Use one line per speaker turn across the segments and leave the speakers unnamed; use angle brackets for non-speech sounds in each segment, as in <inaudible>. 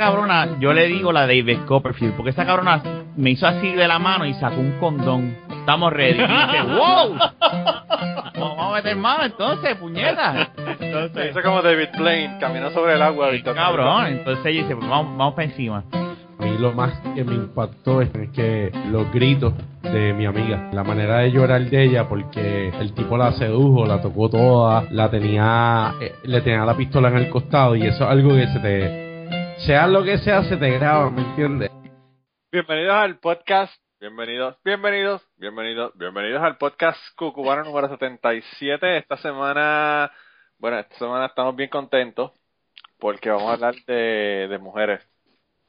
cabrona, yo le digo la David Copperfield, porque esa cabrona me hizo así de la mano y sacó un condón. Estamos ready. Y dice, <laughs> wow. Vamos a meter mano entonces, puñeta. Entonces,
Hizo como David Blaine, caminó sobre el agua.
Sí,
Víctor.
cabrón. Entonces ella dice, pues vamos, vamos para encima.
A mí lo más que me impactó es que los gritos de mi amiga, la manera de llorar de ella, porque el tipo la sedujo, la tocó toda, la tenía, eh, le tenía la pistola en el costado y eso es algo que se te, sea lo que sea, se te graba, ¿me entiendes?
Bienvenidos al podcast. Bienvenidos, bienvenidos, bienvenidos, bienvenidos al podcast Cucubano número 77. Esta semana, bueno, esta semana estamos bien contentos porque vamos a hablar de, de mujeres.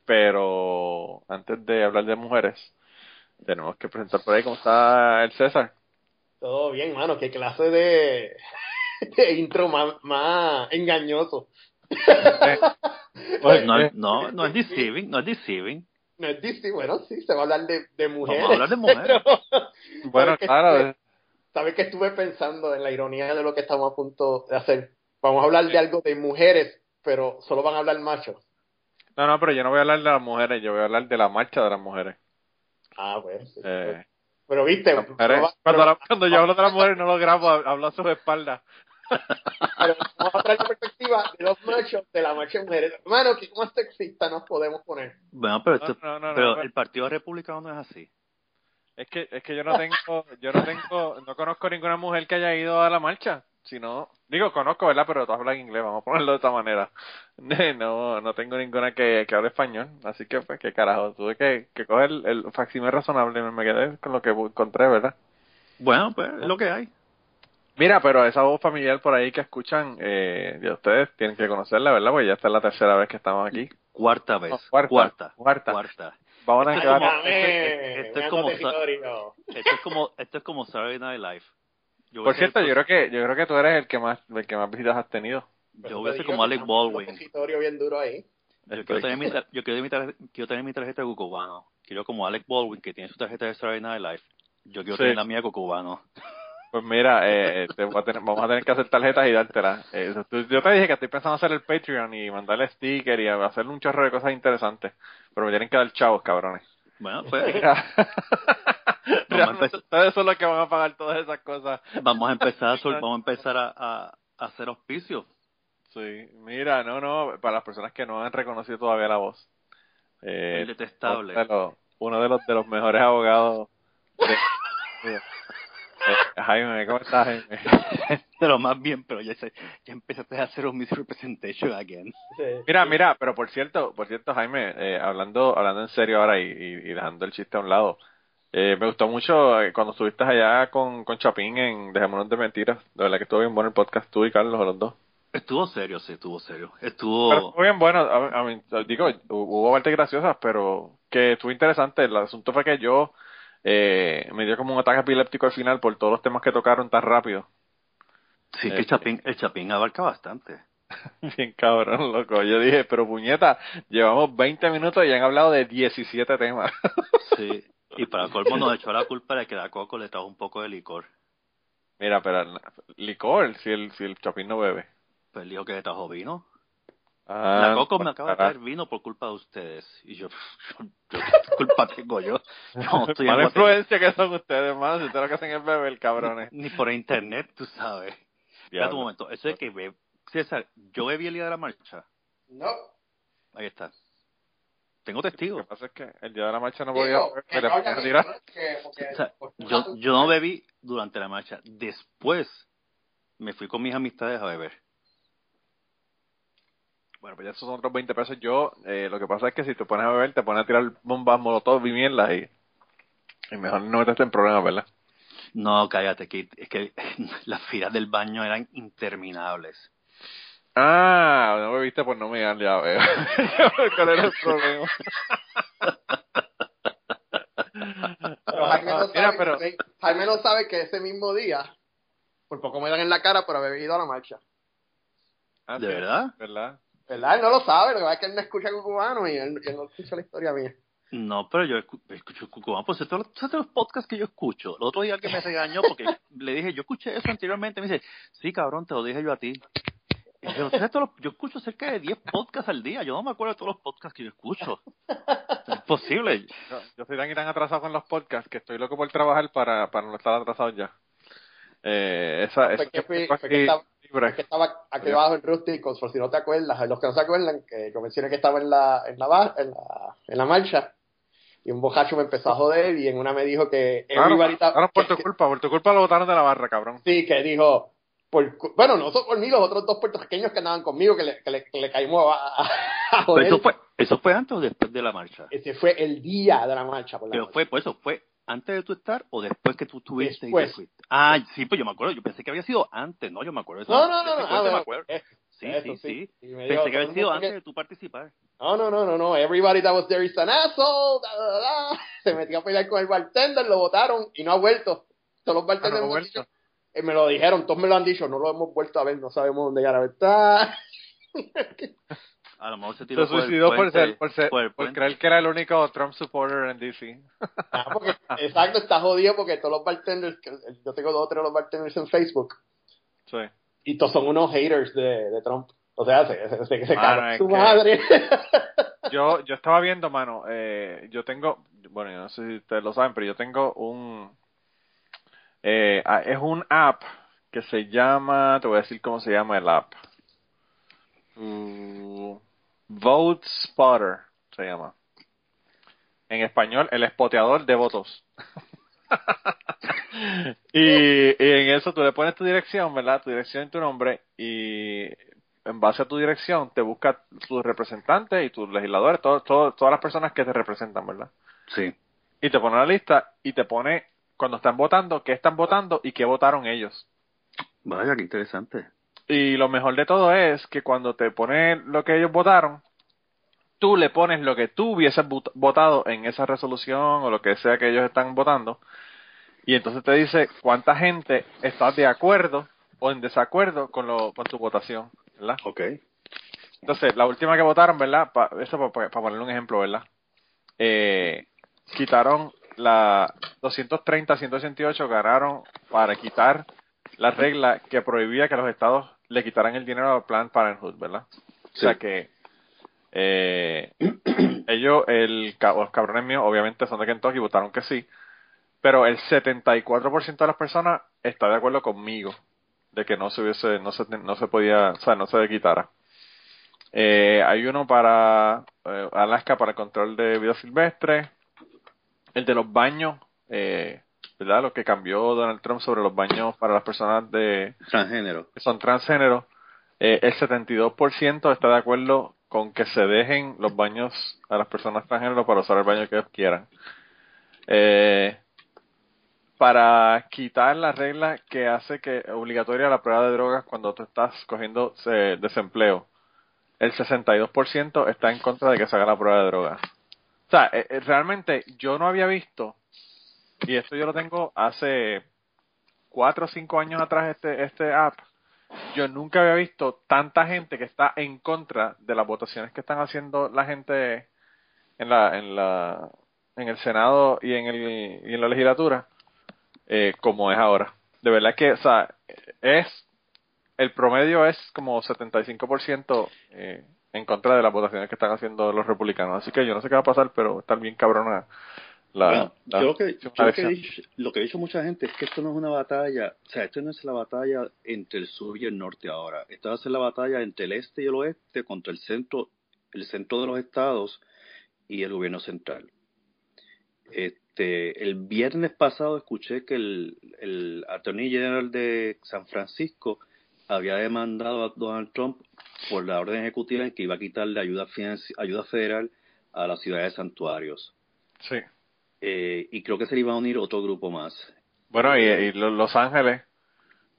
Pero antes de hablar de mujeres, tenemos que presentar por ahí cómo está el César.
Todo bien, mano. Qué clase de, <laughs> de intro más, más engañoso.
Oye, <laughs>
No,
eh,
no, no es deceiving, no es deceiving.
No es Disney, bueno, sí, se va a hablar de, de mujeres.
Vamos a hablar de mujeres. <laughs>
pero-
bueno,
¿sabes que
claro,
estuve- ¿Sabes que estuve pensando en la ironía de lo que estamos a punto de hacer? Vamos a hablar de algo de mujeres, pero solo van a hablar machos.
no, no, pero yo no voy a hablar de las mujeres, yo voy a hablar de la marcha de las mujeres.
Ah, pues. sí,
Eh,
pues. Pero viste,
las mujeres-
no va-
cuando,
pero-
cuando yo hablo de las mujeres no lo grabo, hablo a sus espaldas.
Pero vamos a traer la perspectiva de los machos de la marcha de mujeres. Hermano, ¿qué más sexista nos podemos poner?
Bueno, pero, esto-
No, no, no,
pero
no,
el Partido Republicano no es así.
Es que, es que yo no tengo, yo no tengo, no conozco ninguna mujer que haya ido a la marcha. Si no, digo, conozco, ¿verdad? Pero todas hablan inglés, vamos a ponerlo de esta manera. <laughs> No, no tengo ninguna que, que hable español. Así que, pues, qué carajo. Tuve que, que coger el, el facsímil razonable. Me quedé con lo que encontré, ¿verdad?
Bueno, pues es lo que hay.
Mira, pero esa voz familiar por ahí que escuchan, eh, ya ustedes tienen que conocerla, ¿verdad? Porque ya esta es la tercera vez que estamos aquí.
Cuarta vez.
No, cuarta,
cuarta.
cuarta.
Cuarta.
Vamos a
Esto
tener que
es
dar-
como-
Dame,
esto es como
territorio.
Esto es como, esto es como Saturday Night Live. Yo
Por cierto,
el
yo creo que, yo creo que tú eres el que más, el que más visitas has tenido.
pro- yo voy a ser como Alec
Un
Baldwin.
territorio bien duro ahí.
Yo quiero tener mi, yo quiero, mi quiero tener mi tarjeta de cucubano. Quiero como Alec Baldwin, que tiene su tarjeta de Saturday Night Live. Yo quiero
Sí.
tener la mía de cucubano.
Pues mira, eh, te voy a tener- vamos a tener que hacer tarjetas y dártelas. Eh, yo te dije que estoy pensando hacer el Patreon y mandarle sticker y hacerle un chorro de cosas interesantes. Pero me tienen que dar chavos, cabrones.
Bueno, <laughs> pues
Realmente ustedes son los que van a pagar todas esas cosas.
vamos a empezar a, vamos a, <laughs> empezar a, a- a hacer auspicios.
Sí, mira, no, no, para las personas que no han reconocido todavía la voz. Eh,
El detestable.
Uno de los, uno de los, de los mejores abogados. de- <laughs> Eh, Jaime, ¿cómo estás, Jaime? <laughs>
Pero más bien, pero ya, sé- ya empezaste a hacer un misrepresentation again.
Mira, mira, pero por cierto, por cierto, Jaime, eh, hablando, hablando en serio ahora y, y, y dejando el chiste a un lado, eh, me gustó mucho eh, cuando estuviste allá con, con Chapín en Dejémonos de Mentiras. De verdad que estuvo bien bueno el podcast, tú y Carlos, los dos.
Estuvo serio, sí, estuvo serio.
Pero
Estuvo...
estuvo bien bueno, a, a mí, digo, hubo partes graciosas, pero que estuvo interesante. El asunto fue que yo eh, me dio como un ataque epiléptico al final por todos los temas que tocaron tan rápido.
Sí, que
eh,
el Chapín, el Chapín abarca bastante. <laughs>
Bien cabrón, loco. Yo dije, pero puñeta, llevamos 20 minutos y han hablado de 17 temas. <laughs>
Sí. Y para colmo nos echó la culpa de que la Coco le trajo un poco de licor.
Mira, pero licor, si el, si el Chapín no bebe.
Pues dijo que le trajo vino.
Ah,
la Coco me acaba de traer vino por culpa de ustedes. Y yo, yo, <laughs> yo, ¿qué culpa tengo yo? Yo no estoy en
Mala influencia que son ustedes, hermano. Si ustedes lo que hacen es beber, cabrones.
Ni por internet, tú sabes. Espérate
Diablo.
un momento. Eso de que be... César, yo bebí el día de la marcha.
No.
Ahí está. Tengo
Lo que
testigos.
pasa es que el día de la marcha no podía
Digo, que no, ya, porque-
O sea,
porque-
yo, yo no bebí durante la marcha. Después me fui con mis amistades a beber.
Bueno, pues ya esos son otros 20 pesos. Yo, eh, lo que pasa es que si te pones a beber, te pones a tirar bombas, molotov y mierda y, y mejor no meterse en problemas, ¿verdad?
No, cállate, que es que <laughs> las filas del baño eran interminables.
Ah, no bebiste, pues no me dan, ya veo. <laughs> ¿Cuál era el problema?
Pero Jaime no,
Mira,
sabe,
pero,
Jaime no sabe que ese mismo día, por poco me dan en la cara por haber ido a la marcha.
ah,
¿De
sí,
verdad?
¿Verdad?
¿Verdad? Él no lo sabe, lo que pasa es que él no escucha cubano y él, él no escucha la historia mía.
No, pero yo escu- escucho Cucubano, pues los, todos los podcasts que yo escucho. El otro día alguien me regañó porque <laughs> le dije, yo escuché eso anteriormente. Me dice, sí, cabrón, te lo dije yo a ti. Los- yo escucho cerca de 10 podcasts al día. Yo no me acuerdo de todos los podcasts que yo escucho. Es posible.
Yo, yo estoy tan y tan atrasado con los podcasts que estoy loco por trabajar para, para no estar atrasado ya. Eh, esa,
Fue
esa
que fue que estaba-
libre.
Es que estaba aquí abajo en Rustic, por si no te acuerdas, los que no se acuerdan, que yo mencioné que estaba en la, en la, ba- en la, en la marcha, y un bojacho me empezó a joder, y en una me dijo que
Claro,
everybody ta-
claro, por
que-
tu culpa, por tu culpa lo botaron de la barra, cabrón.
Sí, que dijo, por, bueno, no solo por mí, los otros dos puertorriqueños que andaban conmigo, que le, que le, que le caímos a, a-
Pero
joder.
eso fue, eso fue antes o después de la marcha.
Ese fue el día de la marcha. Por la
Pero
noche.
fue, pues eso fue antes de tu estar o después que tú estuviste y te fuiste. Ah, sí, pues yo me acuerdo. Yo pensé que había sido antes, ¿no? Yo me acuerdo. Eso,
No, no, no, no.
ese
ah,
me acuerdo.
eh,
Sí,
eso
sí, sí. Pensé que había sido antes
que-
de tu participar.
No, no, no, no, no. Everybody that was there is an asshole. da, da, da. <laughs> Se metió a pelear con el bartender, lo votaron y no ha vuelto. Todos los bartenders
Ah, no vuelto.
dicho- eh, me lo dijeron, todos me lo han dicho, no lo hemos vuelto a ver, no sabemos dónde ver. Está. <laughs>
A lo mejor se tiró
Se
por el
suicidó por,
puente,
ser, por, ser,
por
creer que era el único Trump supporter en DC.
Ah, porque- <laughs> exacto, está jodido porque todos los bartenders, yo tengo dos o tres de los bartenders en Facebook,
Sí.
y todos son unos haters de, de Trump. O sea, se, se, se, se
Mano,
su
que-
madre. <laughs>
Yo, yo estaba viendo, mano, eh, yo tengo, bueno, yo no sé si ustedes lo saben, pero yo tengo un, eh, ah, es un app que se llama, te voy a decir cómo se llama el app. Uh, Vote Spotter se llama. En español, el espoteador de votos. <laughs> y, y en eso tú le pones tu dirección, ¿verdad? Tu dirección y tu nombre y en base a tu dirección te busca tus representantes y tus legisladores, todo, todo- todas las personas que te representan, ¿verdad?
Sí.
Y te pone la lista y te pone cuando están votando, qué están votando y qué votaron ellos.
Vaya, qué interesante.
Y lo mejor de todo es que cuando te pone lo que ellos votaron, tú le pones lo que tú hubieses vot- votado en esa resolución o lo que sea que ellos están votando. Y entonces te dice cuánta gente está de acuerdo o en desacuerdo con, lo, con tu votación, ¿verdad?
Ok.
Entonces, la última que votaron, ¿verdad? Pa- eso para ponerle un ejemplo, ¿verdad? Eh, quitaron la 230-188, ganaron para quitar la regla que prohibía que los estados le quitaran el dinero al Plan Parenthood, ¿verdad? O sea que eh, <clears throat> ellos, el, los cabrones míos, obviamente son de Kentucky, votaron que sí, pero el 74% de las personas está de acuerdo conmigo de que no se hubiese, no se, no se podía, o sea, no se quitara. Eh, hay uno para eh, Alaska para el control de vida silvestre, el de los baños, eh, ¿verdad? Lo que cambió Donald Trump sobre los baños para las personas de
Transgénero.
que son transgénero, eh, el 72% está de acuerdo con que se dejen los baños a las personas transgénero para usar el baño que ellos quieran. Eh, para quitar la regla que hace que obligatoria la prueba de drogas cuando tú estás cogiendo eh, desempleo. El 62% está en contra de que se haga la prueba de drogas. O sea, eh, eh, realmente yo no había visto, y esto yo lo tengo hace cuatro o cinco años atrás este, este app, yo nunca había visto tanta gente que está en contra de las votaciones que están haciendo la gente en la, en la, en el Senado y en el, y en la legislatura, eh, como es ahora. De verdad que, o sea, es, el promedio es como 75% eh, en contra de las votaciones que están haciendo los republicanos. Así que yo no sé qué va a pasar, pero está bien cabrona la,
Bueno,
la-
yo lo que, yo que dicho, lo que ha dicho mucha gente es que esto no es una batalla, o sea, esto no es la batalla entre el sur y el norte ahora. Esta va a ser la batalla entre el este y el oeste contra el centro, el centro de los estados y el gobierno central. Este, el viernes pasado escuché que el, el Attorney General de San Francisco había demandado a Donald Trump por la orden ejecutiva en que iba a quitarle ayuda, ayuda federal a las ciudades santuarios.
Sí.
Eh, y creo que se le iba a unir otro grupo más.
Bueno, y, y lo- Los Ángeles,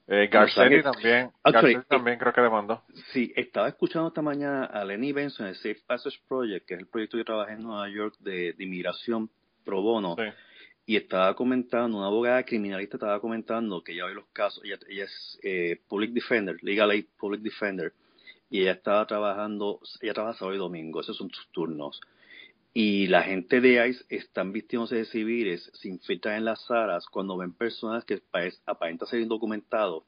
eh, Garcetti
Ángeles.
también,
Actually,
Garcetti también creo que demandó.
Sí, estaba escuchando esta mañana a Lenny Benson del Safe Passage Project, que es el proyecto que trabajé en Nueva York de, de inmigración pro bono,
Sí.
y estaba comentando, una abogada criminalista estaba comentando que ella ve los casos, ella, ella es eh, Public Defender, Legal Aid Public Defender, y ella estaba trabajando, ella trabaja sábado y domingo, esos son sus turnos. Y la gente de ICE están vistiéndose de civiles, se infiltran en las salas cuando ven personas que aparentan ser indocumentados,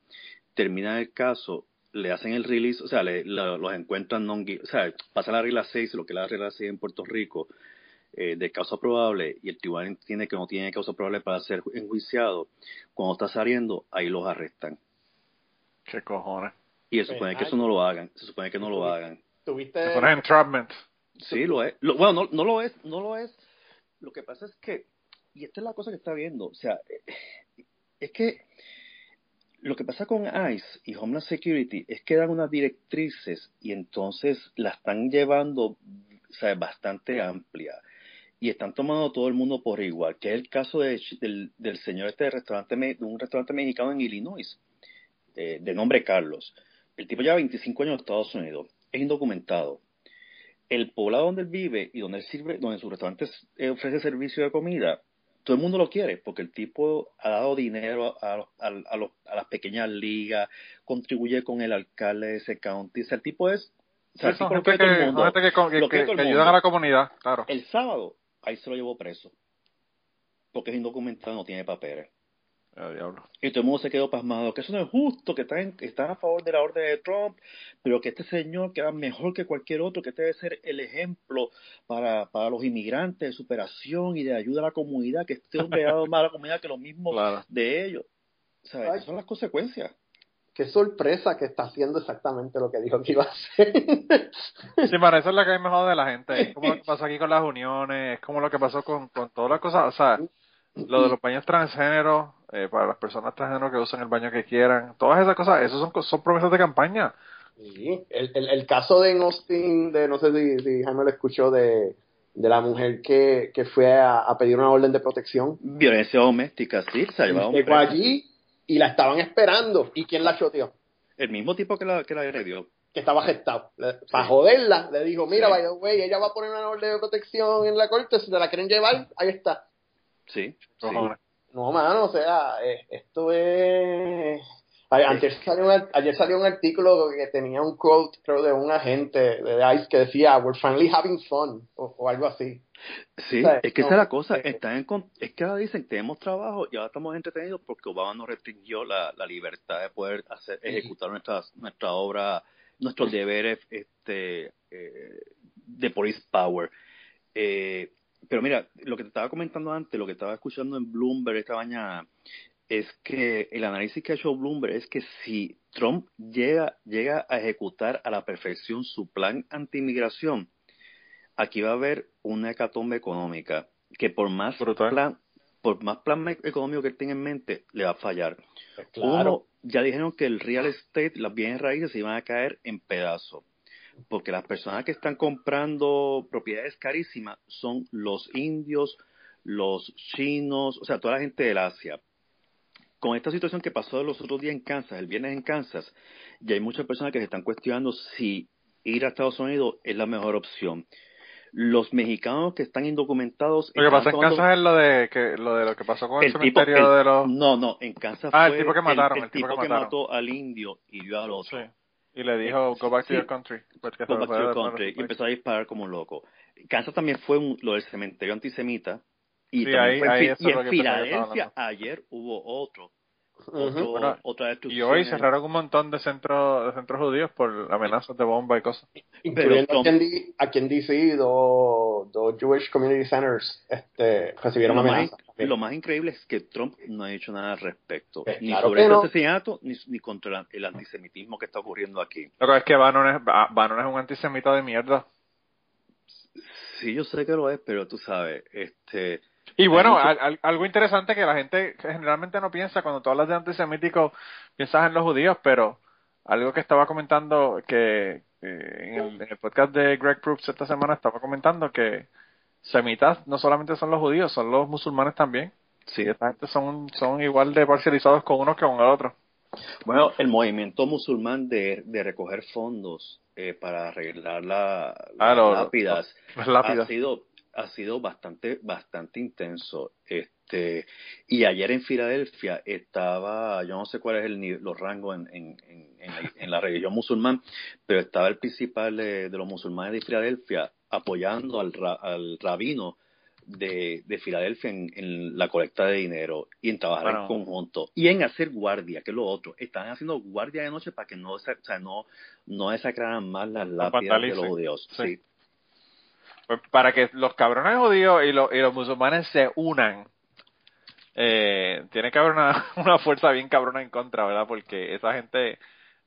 terminan el caso, le hacen el release, o sea, le, lo- los encuentran non o sea, pasa la regla 6, lo que es la regla 6 en Puerto Rico, eh, de causa probable, y el tribunal entiende que no tiene causa probable para ser enjuiciado, cuando está saliendo, ahí los arrestan.
¿Qué cojones?
Y se supone que eso no lo hagan, se supone que no lo hagan.
Tuviste.
Se entrapment.
Sí, lo es. Lo- bueno, no, no lo es, no lo es. Lo que pasa es que, y esta es la cosa que está viendo, o sea, eh, es que lo que pasa con ICE y Homeland Security es que dan unas directrices y entonces la están llevando, o sea, bastante amplia. Y están tomando todo el mundo por igual, que es el caso de- del, del señor este de, restaurante, de un restaurante mexicano en Illinois, de, de nombre Carlos. El tipo lleva 25 años en Estados Unidos, es indocumentado, el poblado donde él vive y donde él sirve, donde su restaurante eh, ofrece servicio de comida, todo el mundo lo quiere porque el tipo ha dado dinero a, a, a los- a las pequeñas ligas, contribuye con el alcalde de ese county. O sea, el tipo es. O sea,
Sí,
tipo
gente
el
que,
mundo.
son gente que, con- que-
Lo quiere
que-
todo el
que
mundo.
ayudan a la comunidad, claro.
El sábado, ahí se lo llevó preso. Porque es indocumentado, no tiene papeles.
Ah, diablo.
Y todo el mundo se quedó pasmado, que eso no es justo, que están, están a favor de la orden de Trump, pero que este señor que era mejor que cualquier otro, que este debe ser el ejemplo para, para los inmigrantes de superación y de ayuda a la comunidad, que este hombre ha dado más a la comunidad que los mismos
Claro.
de ellos. O sea,
Ay.
esas son las consecuencias.
Qué sorpresa que está haciendo exactamente lo que dijo que iba a hacer.
Sí, para eso es lo que hay mejor de la gente. Es como lo que <laughs> pasó aquí con las uniones, es como lo que pasó con, con todas las cosas. O sea, lo de los baños transgénero, eh, para las personas transgénero que usen el baño que quieran, todas esas cosas, eso son, son promesas de campaña.
Sí, el, el, el caso de en Austin, de no sé si, si Jaime lo escuchó, de, de la mujer que, que fue a, a pedir una orden de protección.
Violencia doméstica, sí, se ha llevado un
Llegó allí y la estaban esperando. ¿Y quién la choteó?
El mismo tipo que la, que la agredió.
Que estaba gestado. Para joderla, le dijo, mira,
Sí.
vaya, güey, ella va a poner una orden de protección en la corte, si te la quieren llevar, ahí está.
Sí, sí.
Cojones.
No, mano, o sea, eh, esto es... Ayer salió, un, ayer salió un artículo que tenía un quote, creo, de un agente de ICE que decía, we're finally having fun, o, o algo así.
Sí, es que
No,
esa es la cosa.
eh,
Están en es que ahora dicen tenemos trabajo y ahora estamos entretenidos porque Obama nos restringió la, la libertad de poder hacer, ejecutar nuestras, nuestra obra, nuestros deberes este, eh, de police power. Eh, pero mira, lo que te estaba comentando antes, lo que estaba escuchando en Bloomberg esta mañana, es que el análisis que ha hecho Bloomberg es que si Trump llega, llega a ejecutar a la perfección su plan anti-inmigración, aquí va a haber una hecatombe económica que por más
Brutal.
plan por más plan económico que tenga en mente le va a fallar.
Claro.
Uno, ya dijeron que el real estate, las bienes raíces se iban a caer en pedazos. Porque las personas que están comprando propiedades carísimas son los indios, los chinos, o sea, toda la gente del Asia. Con esta situación que pasó los otros días en Kansas, el viernes en Kansas, ya hay muchas personas que se están cuestionando si ir a Estados Unidos es la mejor opción. Los mexicanos que están indocumentados
Lo que pasa en Kansas es lo de, que, lo de lo que pasó con el,
el tipo,
cementerio
el-
de los...
No, no, en Kansas
Ah, el
fue
tipo que mataron,
el,
el tipo
tipo
que
mató al indio y dio al otro.
Sí. Y le dijo, go back to
Sí.
your country.
Go back to your country, y empezó a disparar como un loco. Kansas también fue un- lo del cementerio antisemita. Y
Sí,
también
ahí-
fue
ahí
y en Filadelfia ayer hubo otro.
Ujú.
otro
Bueno,
otra
Y hoy cerraron un montón de centros de centros judíos por amenazas de bomba y cosas.
Incluyendo
Pero
aquí, en, DC, dos, Jewish Community Centers este, recibieron
lo,
amenazas.
lo más increíble es que Trump no ha dicho nada al respecto,
Pues
ni
claro
sobre este
no.
asesinato, ni, ni contra el, el antisemitismo que está ocurriendo aquí.
Lo que es que Bannon es, Ba- Bannon es un antisemita de mierda.
Sí, yo sé que lo es, pero tú sabes, este,
Y bueno,
mucho-
al- al- algo interesante que la gente generalmente no piensa cuando tú hablas de antisemítico, piensas en los judíos, pero algo que estaba comentando que eh, en, el, en el podcast de Greg Proops esta semana estaba comentando que semitas no solamente son los judíos, son los musulmanes también.
sí,
esta gente son, son igual de parcializados con uno que con el otro.
Bueno, el movimiento musulmán de, de recoger fondos eh, para arreglar la,
Ah,
las lápidas
Las
ha sido ha sido bastante bastante intenso. Este y ayer en Filadelfia estaba, yo no sé cuál es el los rangos en, en, en, en la, en la religión musulmán, pero estaba el principal de, de los musulmanes de Filadelfia apoyando al, ra- al rabino de, de Filadelfia en, en la colecta de dinero y en trabajar
Bueno.
en conjunto y en hacer guardia, que es lo otro. Están haciendo guardia de noche para que no, o sea, no, no desacraran más las lápidas de los judíos.
Sí.
Sí.
Para que los cabrones judíos y los, y los musulmanes se unan, eh, tiene que haber una, <laughs> una fuerza bien cabrona en contra, ¿verdad? Porque esa gente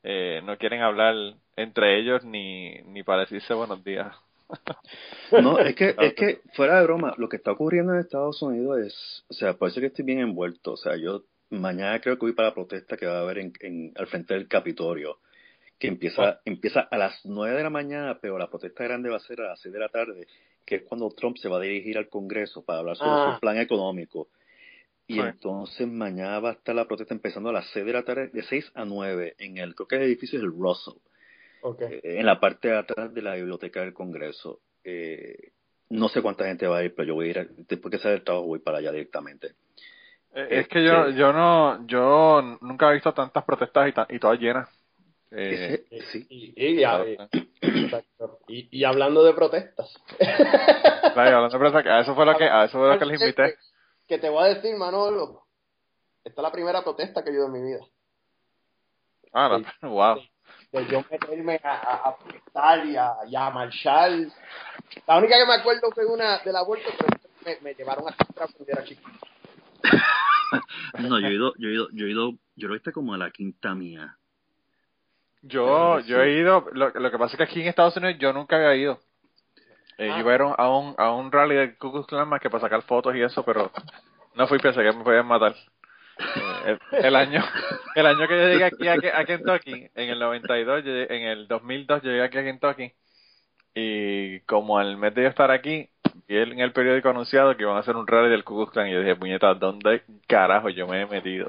eh, no quieren hablar entre ellos ni, ni para decirse buenos días. <laughs>
No, es que, es que, fuera de broma, lo que está ocurriendo en Estados Unidos es, o sea, por eso que estoy bien envuelto. O sea, yo mañana creo que voy para la protesta que va a haber en, en, al frente del Capitolio, que empieza, empieza a las 9 de la mañana, pero la protesta grande va a ser a las 6 de la tarde, que es cuando Trump se va a dirigir al Congreso para hablar sobre
Ah.
su plan económico. Y entonces mañana va a estar la protesta empezando a las 6 de la tarde, de 6 a 9, en el, creo que el edificio es el Russell eh, en la parte de atrás de la biblioteca del Congreso. Eh, no sé cuánta gente va a ir, pero yo voy a ir, después que sale el trabajo, voy para allá directamente.
Eh, es que yo,
Este-
yo no, yo nunca he visto tantas protestas y, ta- y todas llenas. Eh,
sí.
Y, y, hablando de protestas. <laughs>
claro, hablando de protestas, a eso fue lo que, a eso fue lo que les invité.
Que te voy a decir, Manolo. Esta es la primera protesta que yo en mi vida.
Ah, no, <laughs> wow.
De yo meterme a, a, a protestar y a, y a marchar. La única que me acuerdo fue una del aborto, pero me, me llevaron a cuando era chiquito. <laughs>
No, yo he ido, yo he ido, yo he ido, yo lo hice como a la quinta mía.
Yo, yo he ido, lo, lo que pasa es que aquí en Estados Unidos yo nunca había ido. Eh,
Ah.
Yo iba a un, a un rally de Ku Klux Klan más que para sacar fotos y eso, pero no fui, pensé que me podían matar. Eh, el, el año el año que yo llegué aquí a, a Kentucky, en el 92, yo llegué- en el 2002 yo llegué aquí a Kentucky y como al mes de yo estar aquí, vi en el periódico anunciado que iban a hacer un rally del Ku Klux Klan y yo dije, puñeta, ¿dónde carajo yo me he metido?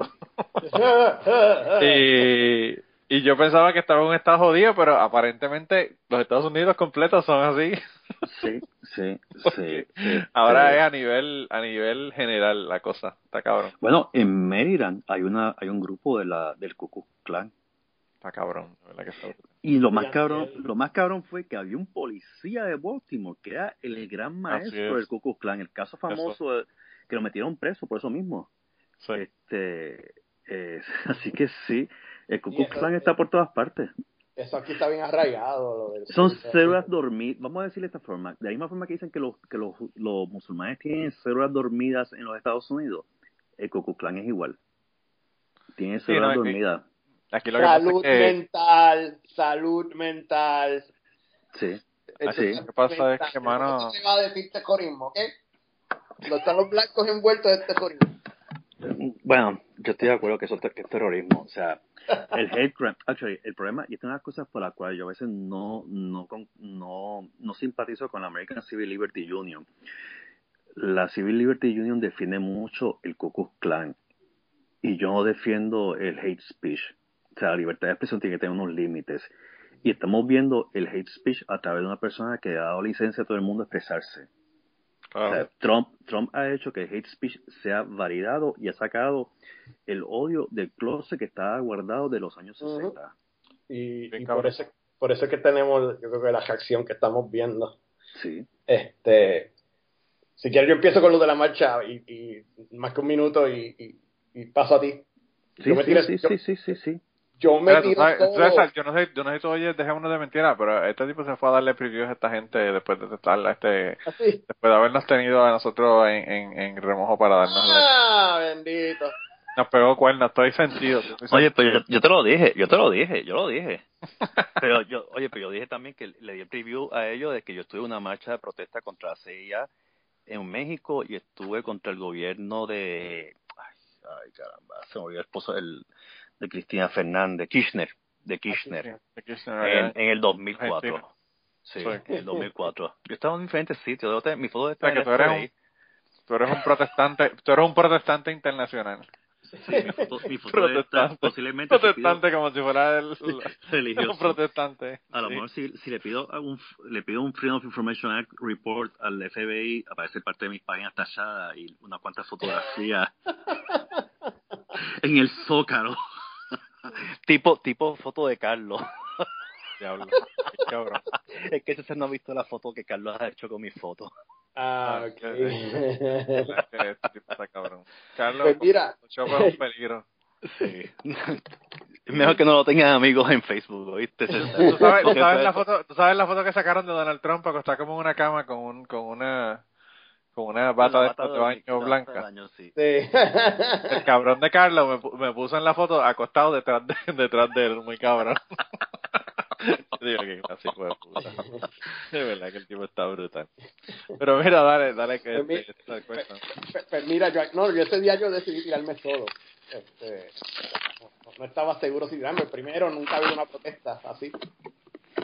<laughs> y, y yo pensaba que estaba en un estado jodido, pero aparentemente los Estados Unidos completos son así.
Sí, sí, <laughs> sí.
Ahora es a nivel a nivel general la cosa, está cabrón,
Bueno, en Maryland hay una, hay un grupo de la, del Ku Klux Klan.
está cabrón, verdad que está.
Y lo más cabrón, lo más cabrón fue que había un policía de Baltimore que era el gran maestro
es.
del Ku Klux Klan, el caso famoso de- que lo metieron preso por eso mismo.
Sí.
Este, eh, <laughs> así que sí, el Ku Klux Klan está por todas partes.
Eso aquí está bien arraigado. Lo del-
Son células dormidas, vamos a decirle de esta forma, de la misma forma que dicen que los, que los, los musulmanes tienen células dormidas en los Estados Unidos, el Ku Klux Klan es igual. Tiene células
no,
dormidas.
Aquí lo que pasa es
Salud
que
mental, salud mental.
Sí.
Entonces,
sí.
Lo que pasa es que, mano-
Esto se va a decir terrorismo, ¿ok? No están los blancos envueltos en terrorismo.
Bueno, yo estoy de acuerdo que eso es, terrorismo. O sea, <laughs> el hate crime. Actually, el problema, y esta es una de las cosas por las cuales yo a veces no, no, no, no simpatizo con la American Civil Liberty Union. La Civil Liberty Union defiende mucho el Ku Klux Klan. Y yo no defiendo el hate speech. O sea, la libertad de expresión tiene que tener unos límites. Y estamos viendo el hate speech a través de una persona que ha dado licencia a todo el mundo a expresarse. O sea, Trump, Trump ha hecho que el hate speech sea validado y ha sacado el odio del closet que estaba guardado de los años. 60.
Y, por eso por eso es que tenemos, yo creo que la reacción que estamos viendo.
Sí.
Este, si quieres yo empiezo con lo de la marcha y, y más que un minuto y, y, y paso a ti.
Sí,
Yo me
sí,
tiré-
sí,
yo-
sí, sí, sí, sí.
Yo me
Mira,
tiro
sabes-
todo.
César, yo no sé, yo no sé si tú oyes, dejémonos de mentira, pero este tipo se fue a darle previews a esta gente después de estar, este,
Así.
después de habernos tenido a nosotros en, en, en remojo para darnos la-
Ah, bendito.
nos pegó cuernos, estoy sentido. estoy
Oye,
sentido.
pero yo, yo te lo dije, yo te lo dije, yo lo dije. <laughs> Pero yo, oye, pero yo dije también que le di el preview a ellos de que yo estuve en una marcha de protesta contra la CIA en México y estuve contra el gobierno de, ay, ay caramba, se me olvidó el esposo del, de Cristina Fernández, Kirchner, de Kirchner.
Aquí sí,
en, en el 2004.
Argentina.
Sí, en el 2004. Yo estaba en diferentes sitios. Mi foto
O
está
sea, que
en
tú
el
eres,
FBI.
un, tú eres un protestante, tú eres un protestante internacional.
Sí, mi foto, mi foto
Protestante.
posiblemente si pido-
Protestante como si fuera el, <laughs>
religioso.
un protestante.
A lo
Sí.
mejor si, si le pido un le pido un Freedom of Information Act report al FBI, aparece parte de mis páginas tachadas y unas cuantas fotografías <laughs> en el zócalo. <laughs> tipo tipo foto de Carlos. <laughs>
Diablo. <laughs> Cabrón.
es que ese no ha visto la foto que Carlos ha hecho con mi foto.
Ah,
Ah,
ok.
este está cabrón. Carlos,
Pues mira.
Choco es un peligro.
Sí. Es mejor que no lo tengan amigos en Facebook, ¿oíste?
¿Tú sabes, tú sabes la foto, tú sabes la foto que sacaron de Donald Trump acostado como en una cama con un, con una con una bata de,
bata
de
de-
baño
de
blanca.
baño, sí.
Sí. <laughs>
El cabrón de Carlos me, pu- me puso en la foto acostado detrás de, <laughs> detrás de él, muy cabrón. <laughs> Digo que así fue puta. De verdad que el tipo está brutal. Pero mira, dale, dale que
Pues mi-
este, cuesta.
Pues, mira, yo, no, yo ese día yo decidí tirarme solo. Este, no, no estaba seguro si tirarme. Primero, nunca había una protesta así.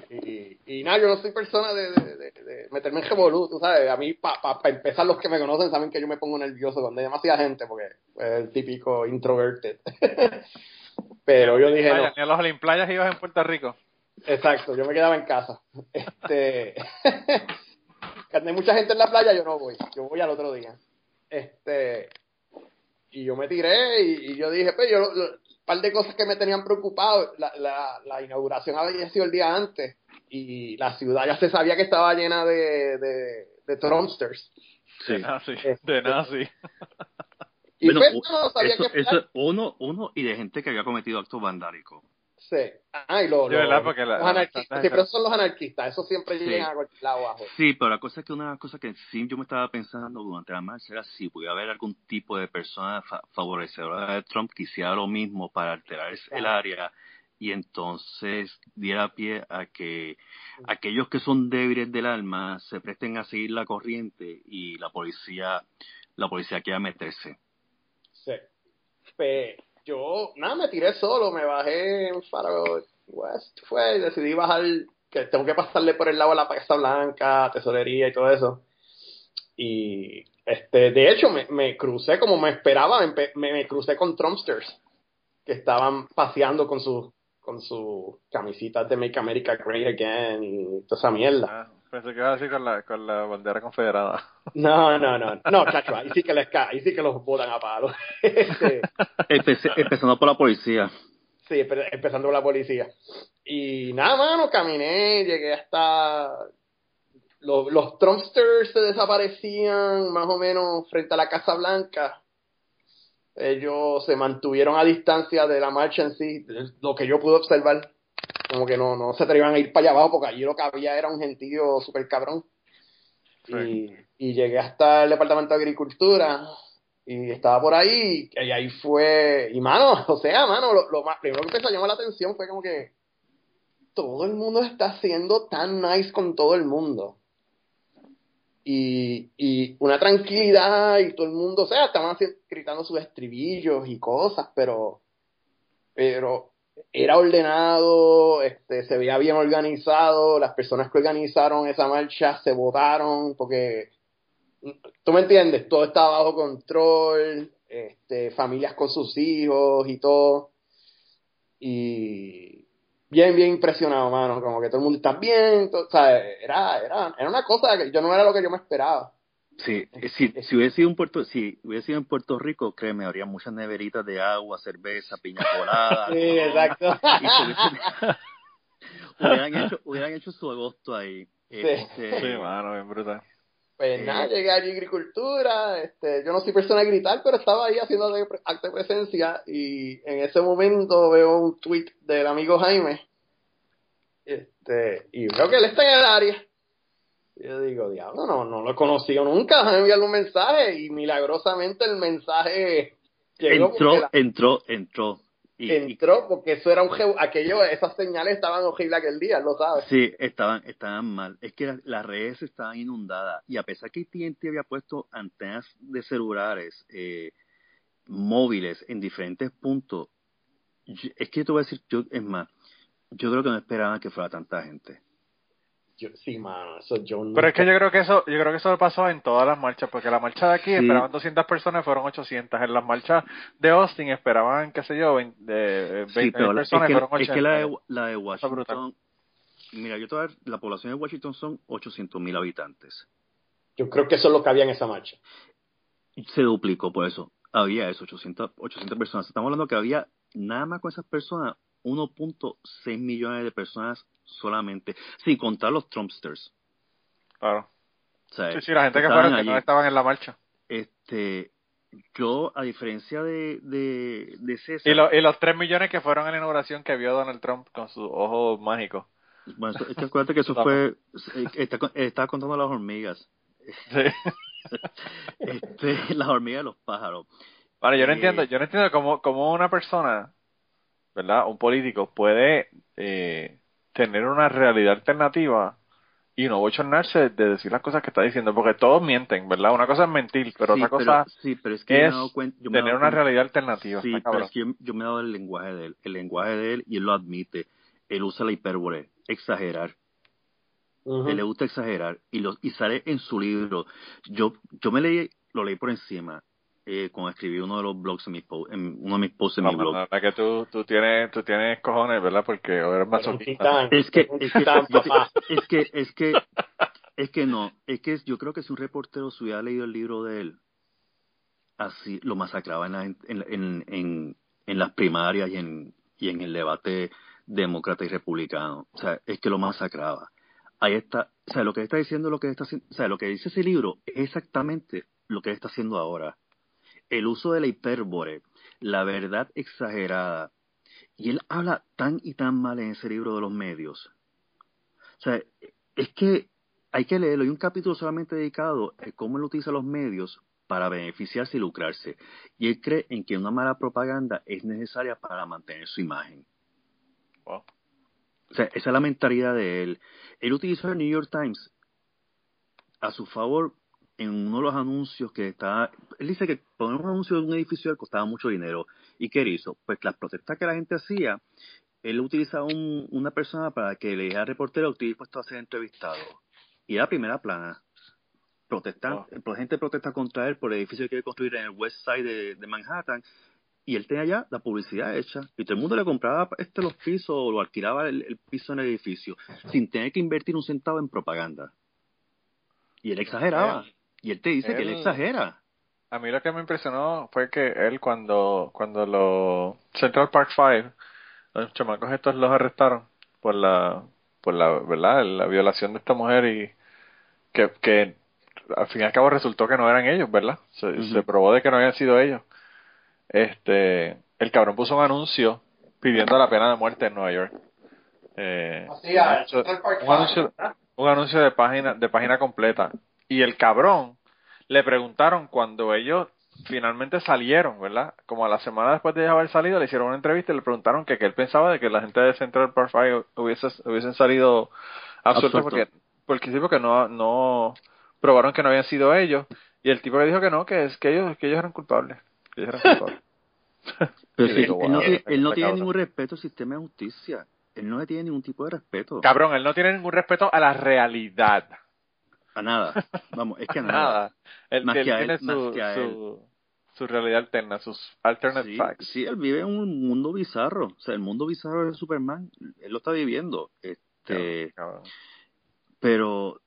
Y, y nada, yo no soy persona de, de, de- de meterme en revolú, tú sabes. A mí, para pa, pa empezar, los que me conocen saben que yo me pongo nervioso cuando hay demasiada gente, porque pues, el típico introverted. <laughs> Pero yo dije, no,
Ni a los Olimplayas ibas en Puerto Rico.
Exacto, yo me quedaba en casa. <laughs> Este, <laughs> cuando hay mucha gente en la playa, yo no voy. Yo voy al otro día. Este, y yo me tiré y, y yo dije, pues yo, lo- par de cosas que me tenían preocupado. La, la, la inauguración había sido el día antes y la ciudad ya se sabía que estaba llena de, de, de Trumpsters.
De
Sí.
nazi.
Este,
De nazi.
Y
Bueno,
pues, no sabía
eso,
qué
eso, uno, uno y de gente que había cometido actos vandálicos.
Sí. Ah, y los,
De verdad,
los-
porque la-
los
la-
anarquistas, siempre son los anarquistas, eso siempre
Sí.
llegan a cualquier lado abajo.
Sí, pero la cosa es que una de las cosas que sí yo me estaba pensando durante la marcha era si pudiera haber algún tipo de persona fa- favorecedora de Trump que hiciera lo mismo para alterar el área y entonces diera pie a que aquellos que son débiles del alma se presten a seguir la corriente y la policía la policía quiera meterse.
Sí. Pues yo, nada, me tiré solo, me bajé en Faro West, fue, decidí bajar, que tengo que pasarle por el lado de la Casa Blanca, tesorería y todo eso. Y, este, de hecho, me, me crucé como me esperaba, me, me crucé con Trumpsters, que estaban paseando con sus con sus camisitas de Make America Great Again y toda esa mierda.
Pensé que iba a decir con la, con la bandera confederada.
No, no, no, no, chacho, ahí sí que les ca ahí sí que los botan a palo. <laughs> Este,
empezando por la policía.
Sí, empe- empezando con la policía. Y nada, mano, caminé, llegué hasta... Los, los Trumpsters se desaparecían más o menos frente a la Casa Blanca. Ellos se mantuvieron a distancia de la marcha en sí, lo que yo pude observar. Como que no, no se atrevían a ir para allá abajo porque allí lo que había era un gentío súper cabrón. Y, y llegué hasta el Departamento de Agricultura y estaba por ahí y ahí fue y mano <laughs> o sea mano lo, lo más primero que me llamó la atención fue como que todo el mundo está siendo tan nice con todo el mundo y, y una tranquilidad y todo el mundo o sea estaban gritando sus estribillos y cosas pero pero era ordenado este se veía bien organizado las personas que organizaron esa marcha se votaron porque tú me entiendes, todo estaba bajo control, este, familias con sus hijos y todo. Y bien, bien impresionado, mano, como que todo el mundo está bien, o sea, era, era, era una cosa que yo no era lo que yo me esperaba.
Sí, eh, si, si hubiese sido en Puerto, si hubiese sido en Puerto Rico, créeme, habría muchas neveritas de agua, cerveza, piña colada. <laughs>
Sí, exacto.
Y se hubiesen- <laughs> hubieran hecho, hubieran hecho su agosto ahí. Este,
Sí, mano, bien brutal.
Pues
Eh.
nada, llegué allí a agricultura, este, yo no soy persona de gritar, pero estaba ahí haciendo acto de presencia y en ese momento veo un tweet del amigo Jaime este, y veo que él está en el área. Yo digo, diablo, no, no lo he conocido nunca, déjame enviarle un mensaje y milagrosamente el mensaje llegó
entró,
la-
entró, entró. Y,
entró porque eso era un geo- aquello, esas señales estaban horribles aquel día, lo sabes.
sí, estaban, estaban mal. Es que la- las redes estaban inundadas. Y a pesar que AT&T había puesto antenas de celulares eh, móviles en diferentes puntos, yo- es que te voy a decir, yo, es más, yo creo que no esperaban que fuera tanta gente.
Yo- sí, mano, eso yo no.
Pero es que yo creo que eso, yo creo que eso pasó en todas las marchas, porque la marcha de aquí
Sí.
esperaban 200 personas, fueron 800. En las marchas de Austin esperaban, qué sé yo, 20, de, eh, 20
Sí, pero la- es
personas,
que,
fueron
es
80.
que la, de, la de. Washington, mira, yo te voy a dar- la población de Washington son 800 mil habitantes.
Yo creo que eso es lo que había en esa marcha.
Se duplicó por eso. Había eso, 800, 800 personas. Estamos hablando que había nada más con esas personas 1.6 millones de personas solamente, sin contar los Trumpsters.
Claro.
O sea,
Sí, sí, la gente que fueron que no estaban en la marcha.
Este, yo, a diferencia de, de, de César,
Y, lo- y los 3 millones que fueron a la inauguración que vio Donald Trump con sus ojos mágicos.
bueno, es que acuérdate que eso <laughs> fue, eh, está, con- estaba contando las hormigas,
Sí. <laughs>
este, las hormigas y los pájaros.
Vale, yo no
Eh,
entiendo, yo no entiendo cómo, cómo una persona, ¿verdad? Un político puede eh, tener una realidad alternativa y no bochornarse de decir las cosas que está diciendo, porque todos mienten, ¿verdad? Una cosa es mentir, pero
Sí,
otra cosa
sí, pero es que yo me he
es
dado cuen- yo me he
tener una
cuenta-
realidad alternativa.
Sí, pero es que yo, yo me he dado el lenguaje de él, el lenguaje de él, y él lo admite. Él usa la hipérbole, exagerar. Él le gusta exagerar y lo y sale en su libro. Yo yo me leí, lo leí por encima eh, cuando escribí uno de los blogs en, mi po- en uno de mis posts en
No,
mi blog.
la verdad que tú, tú tienes, tú tienes cojones, ¿verdad? Porque eres masoquista.
Es que es que, es que es que es que no, es que yo creo que si un reportero se hubiera leído el libro de él, así lo masacraba en, la- en, en, en, en las primarias y en, y en el debate demócrata y republicano. O sea, es que lo masacraba. Ahí está, o sea, lo que está diciendo, lo que está haciendo, o sea, lo que dice ese libro es exactamente lo que está haciendo ahora. El uso de la hipérbole, la verdad exagerada. Y él habla tan y tan mal en ese libro de los medios. O sea, es que hay que leerlo. Hay un capítulo solamente dedicado a cómo él utiliza los medios para beneficiarse y lucrarse. Y él cree en que una mala propaganda es necesaria para mantener su imagen.
Wow.
O sea, esa es la mentalidad de él. Él utilizó el New York Times a su favor en uno de los anuncios que estaba... Él dice que poner un anuncio de un edificio costaba mucho dinero. ¿Y qué hizo? Pues las protestas que la gente hacía, él utilizaba un- una persona para que le dijera al reportero estoy dispuesto a ser entrevistado. Y era primera plana. Protestan, la gente protesta contra él por el edificio que quiere construir en el West Side de, de Manhattan. Y él tenía ya la publicidad hecha. Y todo el mundo le compraba este los pisos o lo alquilaba el, el piso en el edificio sin tener que invertir un centavo en propaganda. Y él exageraba. Y él te dice que él exagera.
A mí lo que me impresionó fue que él cuando cuando los Central Park Five, los chamacos estos los arrestaron por la por la verdad la violación de esta mujer y que, que al fin y al cabo resultó que no eran ellos, ¿verdad? Se, probó de que no habían sido ellos. Este, el cabrón puso un anuncio pidiendo la pena de muerte en Nueva York. Eh, un anuncio- un anuncio- un anuncio de página de página completa y el cabrón le preguntaron cuando ellos finalmente salieron, ¿verdad? Como a la semana después de haber salido, le hicieron una entrevista y le preguntaron que, que él pensaba de que la gente de Central Park Five hubiese, hubiesen salido absueltos porque, porque sí, porque no, no probaron que no habían sido ellos y el tipo le dijo que no, que es que ellos, que ellos eran culpables, que ellos eran <laughs> culpables.
Pero
Y
sí,
digo,
él, no
wow,
tiene, él no
cabrón.
tiene ningún respeto al sistema de justicia. Él no le tiene ningún tipo de respeto.
Cabrón, él no tiene ningún respeto a la realidad.
A nada. Vamos, es que a <laughs> nada.
Él,
Más
él
que a él,
tiene
más
su,
que a
su, su realidad alterna, sus alternate
Sí,
facts.
sí, él vive en un mundo bizarro. O sea, el mundo bizarro de Superman, él lo está viviendo. Este, pero,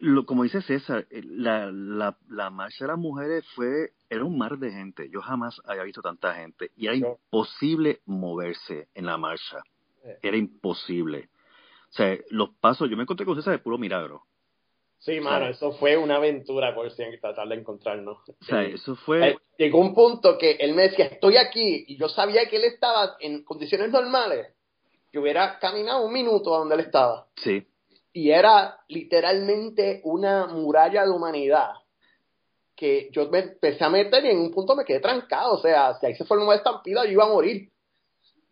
lo, como dice César, eh, la, la, la marcha de las mujeres fue, era un mar de gente. Yo jamás había visto tanta gente. Y era
Yo-
imposible moverse en la marcha.
Eh.
Era imposible. O sea, los pasos, yo me encontré con César de puro milagro.
Sí, mano, eso fue una aventura por si tratar de encontrarnos.
O sea,
Sí.
eso fue...
Eh, Llegó un punto que él me decía, estoy aquí, y yo sabía que él estaba en condiciones normales. Yo hubiera caminado un minuto a donde él estaba.
Sí.
Y era literalmente una muralla de humanidad que yo me empecé a meter y en un punto me quedé trancado. O sea, si ahí se formó una estampida, yo iba a morir.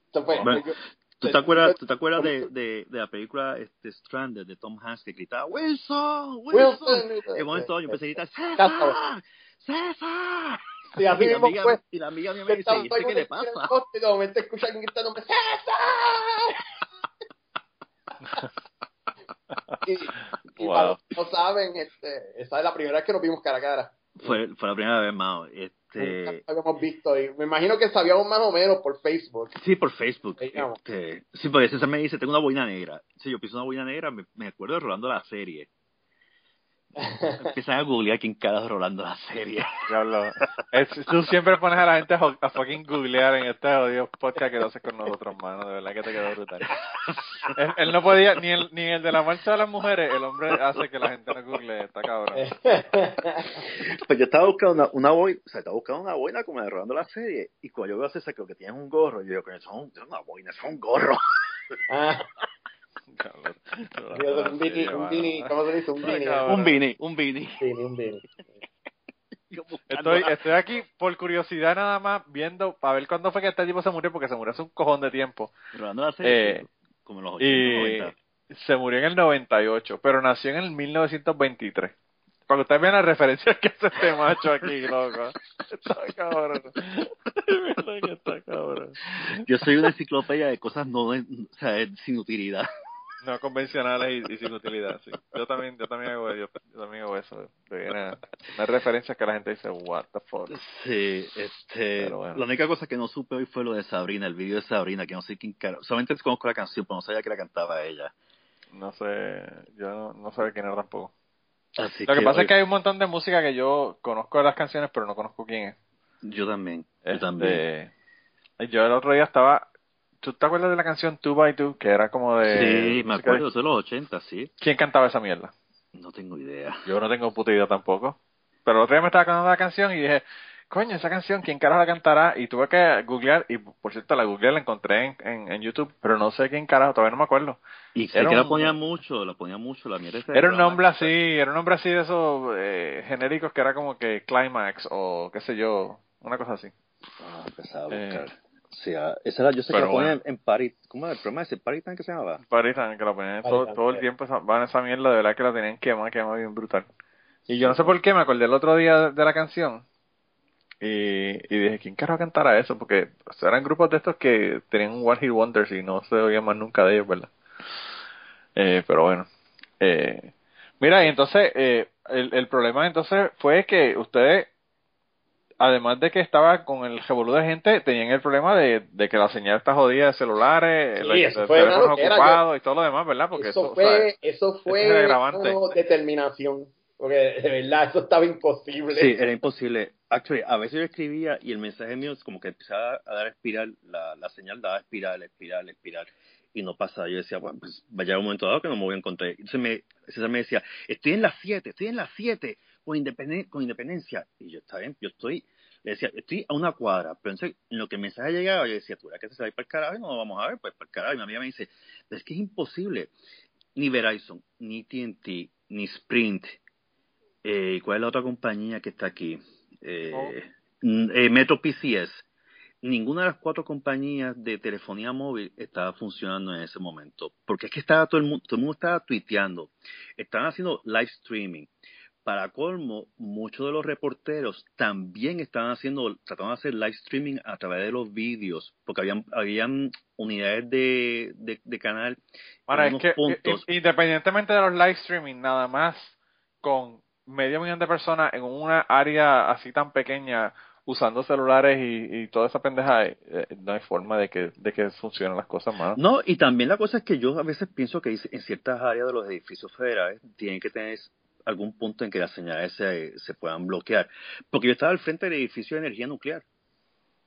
Entonces,
Bueno,
yo-
¿Tú te acuerdas, ¿tú te acuerdas de, de, de la película este, Stranded de Tom Hanks que gritaba Wilson, Wilson?
Wilson,
En momento yo empecé a gritar ¡César! ¡César!
Sí, así <laughs>
y, la amiga,
fue.
y la amiga mía me dice,
estaba
¿y este qué le pasa?
y de momento escuchan gritando ¡César! <laughs> y, y
Wow.
para no saben, este, esa es la primera vez que nos vimos cara a cara.
Fue, fue la primera vez, Mao. Este,
habíamos visto y me imagino que sabíamos más o menos por Facebook.
sí, por Facebook. Este, sí, porque César me dice, tengo una boina negra. Sí, yo pienso una boina negra, me, me acuerdo de Rolando la serie. Empiezan a googlear quién carajo rolando la serie.
Es- tú siempre pones a la gente a, fucking googlear en este odio podcast que lo haces con nosotros, mano. De verdad que te quedó brutal. Él, él no podía, ni el, ni el de la marcha de las mujeres, el hombre hace que la gente no googlee. Está cabrón. <laughs>
Pues yo estaba buscando una, una boina, o sea, estaba buscando una boina como de rolando la serie. Y cuando yo veo a César creo que tiene un gorro, yo digo, eso es una boina, es un gorro.
Ah, <laughs> Un beanie, un beanie, ¿cómo se dice? Un beanie.
cabrón.
Un beanie, un <laughs> buscando
Estoy, estoy aquí por curiosidad nada más viendo para ver cuándo fue que este tipo se murió porque se murió hace un cojón de tiempo Eh,
como en los 80,
y
90.
se murió en el 98 pero nació en el 1923 para que ustedes vean las referencias que hace este macho aquí loco. Está cabrón. Está cabrón.
Yo soy una enciclopedia de cosas no, o sea, sin utilidad.
no convencionales y, y sin utilidad sí. Yo también yo también hago yo, yo también hago eso. De una, una referencia que la gente dice what the fuck
Sí, este,
bueno.
la única cosa que no supe hoy fue lo de Sabrina, el vídeo de Sabrina, que no sé quién solamente conozco la canción, pero no sabía que la cantaba ella.
no sé yo no, no sé quién era tampoco
Así
Lo que pasa
hoy-
es que hay un montón de música que yo conozco de las canciones, pero no conozco quién es.
Yo también, yo
Este,
también.
Yo el otro día estaba. ¿Tú te acuerdas de la canción Two by Two? Que era como de.
Sí, me acuerdo,
de-
de los 80, sí.
¿Quién cantaba esa mierda?
No tengo idea.
Yo no tengo puta idea tampoco. Pero el otro día me estaba cantando la canción y dije, coño, esa canción, ¿quién carajo la cantará? Y tuve que googlear, y por cierto, la googleé, la encontré en, en, en YouTube, pero no sé quién carajo, todavía no me acuerdo.
Y sé
Era
que la ponía mucho, la ponía mucho, la mierda.
Era un nombre así, era un nombre así de esos eh, genéricos que era como que Climax o qué sé yo, una cosa así.
Ah, empezaba a
Eh,
buscar. Sí, ah, esa era, yo sé que la ponía
bueno.
en, en Party, ¿cómo era el programa ese? Que se llamaba.
Paritan, que la ponían todo, todo el tiempo, van esa mierda, de verdad que la tenían quemada, quemada bien brutal. Y yo no sé por qué me acordé el otro día de la canción y, y dije, ¿quién carajo cantará eso? Porque o sea, eran grupos de estos que tenían un One Hit Wonders y no se oía más nunca de ellos, ¿verdad? Eh, pero bueno. Eh, mira, y entonces, eh, el, el problema entonces fue que ustedes, además de que estaba con el revolú de gente, tenían el problema de, de que la señal está jodida de celulares,
Sí, fue
ocupados y todo lo demás, ¿verdad? Porque
eso
eso, o sea,
fue, eso
es
fue determinación. Porque de verdad eso estaba imposible.
Sí, era imposible. Actually, a veces yo escribía y el mensaje mío es como que empezaba a dar espiral, la, la señal daba espiral, espiral, espiral, y no pasaba. Yo decía, bueno, pues va a llegar un momento dado que no me voy a encontrar. Entonces me, César me decía, estoy en las 7, estoy en las 7, con, independen- con independencia. Y yo, está bien, yo estoy, le decía, estoy a una cuadra. Pero en lo que el mensaje llegaba, yo decía, tú verás que se va a para el carajo y no lo vamos a ver, pues para el carajo. Y mi amiga me dice, es que es imposible. Ni Verizon, ni TNT, ni Sprint, eh, ¿y ¿cuál es la otra compañía que está aquí? Eh,
Oh.
eh, Metro PCS. Ninguna de las cuatro compañías de telefonía móvil estaba funcionando en ese momento. Porque es que estaba todo el mundo, todo el mundo estaba tuiteando. Estaban haciendo live streaming. Para colmo, muchos de los reporteros también estaban haciendo, trataban de hacer live streaming a través de los vídeos, porque habían, habían unidades de, de, de canal
Ahora, es que independientemente de los live streaming, nada más con medio millón de personas en una área así tan pequeña usando celulares y, y toda esa pendeja, eh, no hay forma de que, de que funcionen las cosas más.
No, y también la cosa es que yo a veces pienso que en ciertas áreas de los edificios federales tienen que tener algún punto en que las señales se, se puedan bloquear. Porque yo estaba al frente del edificio de energía nuclear.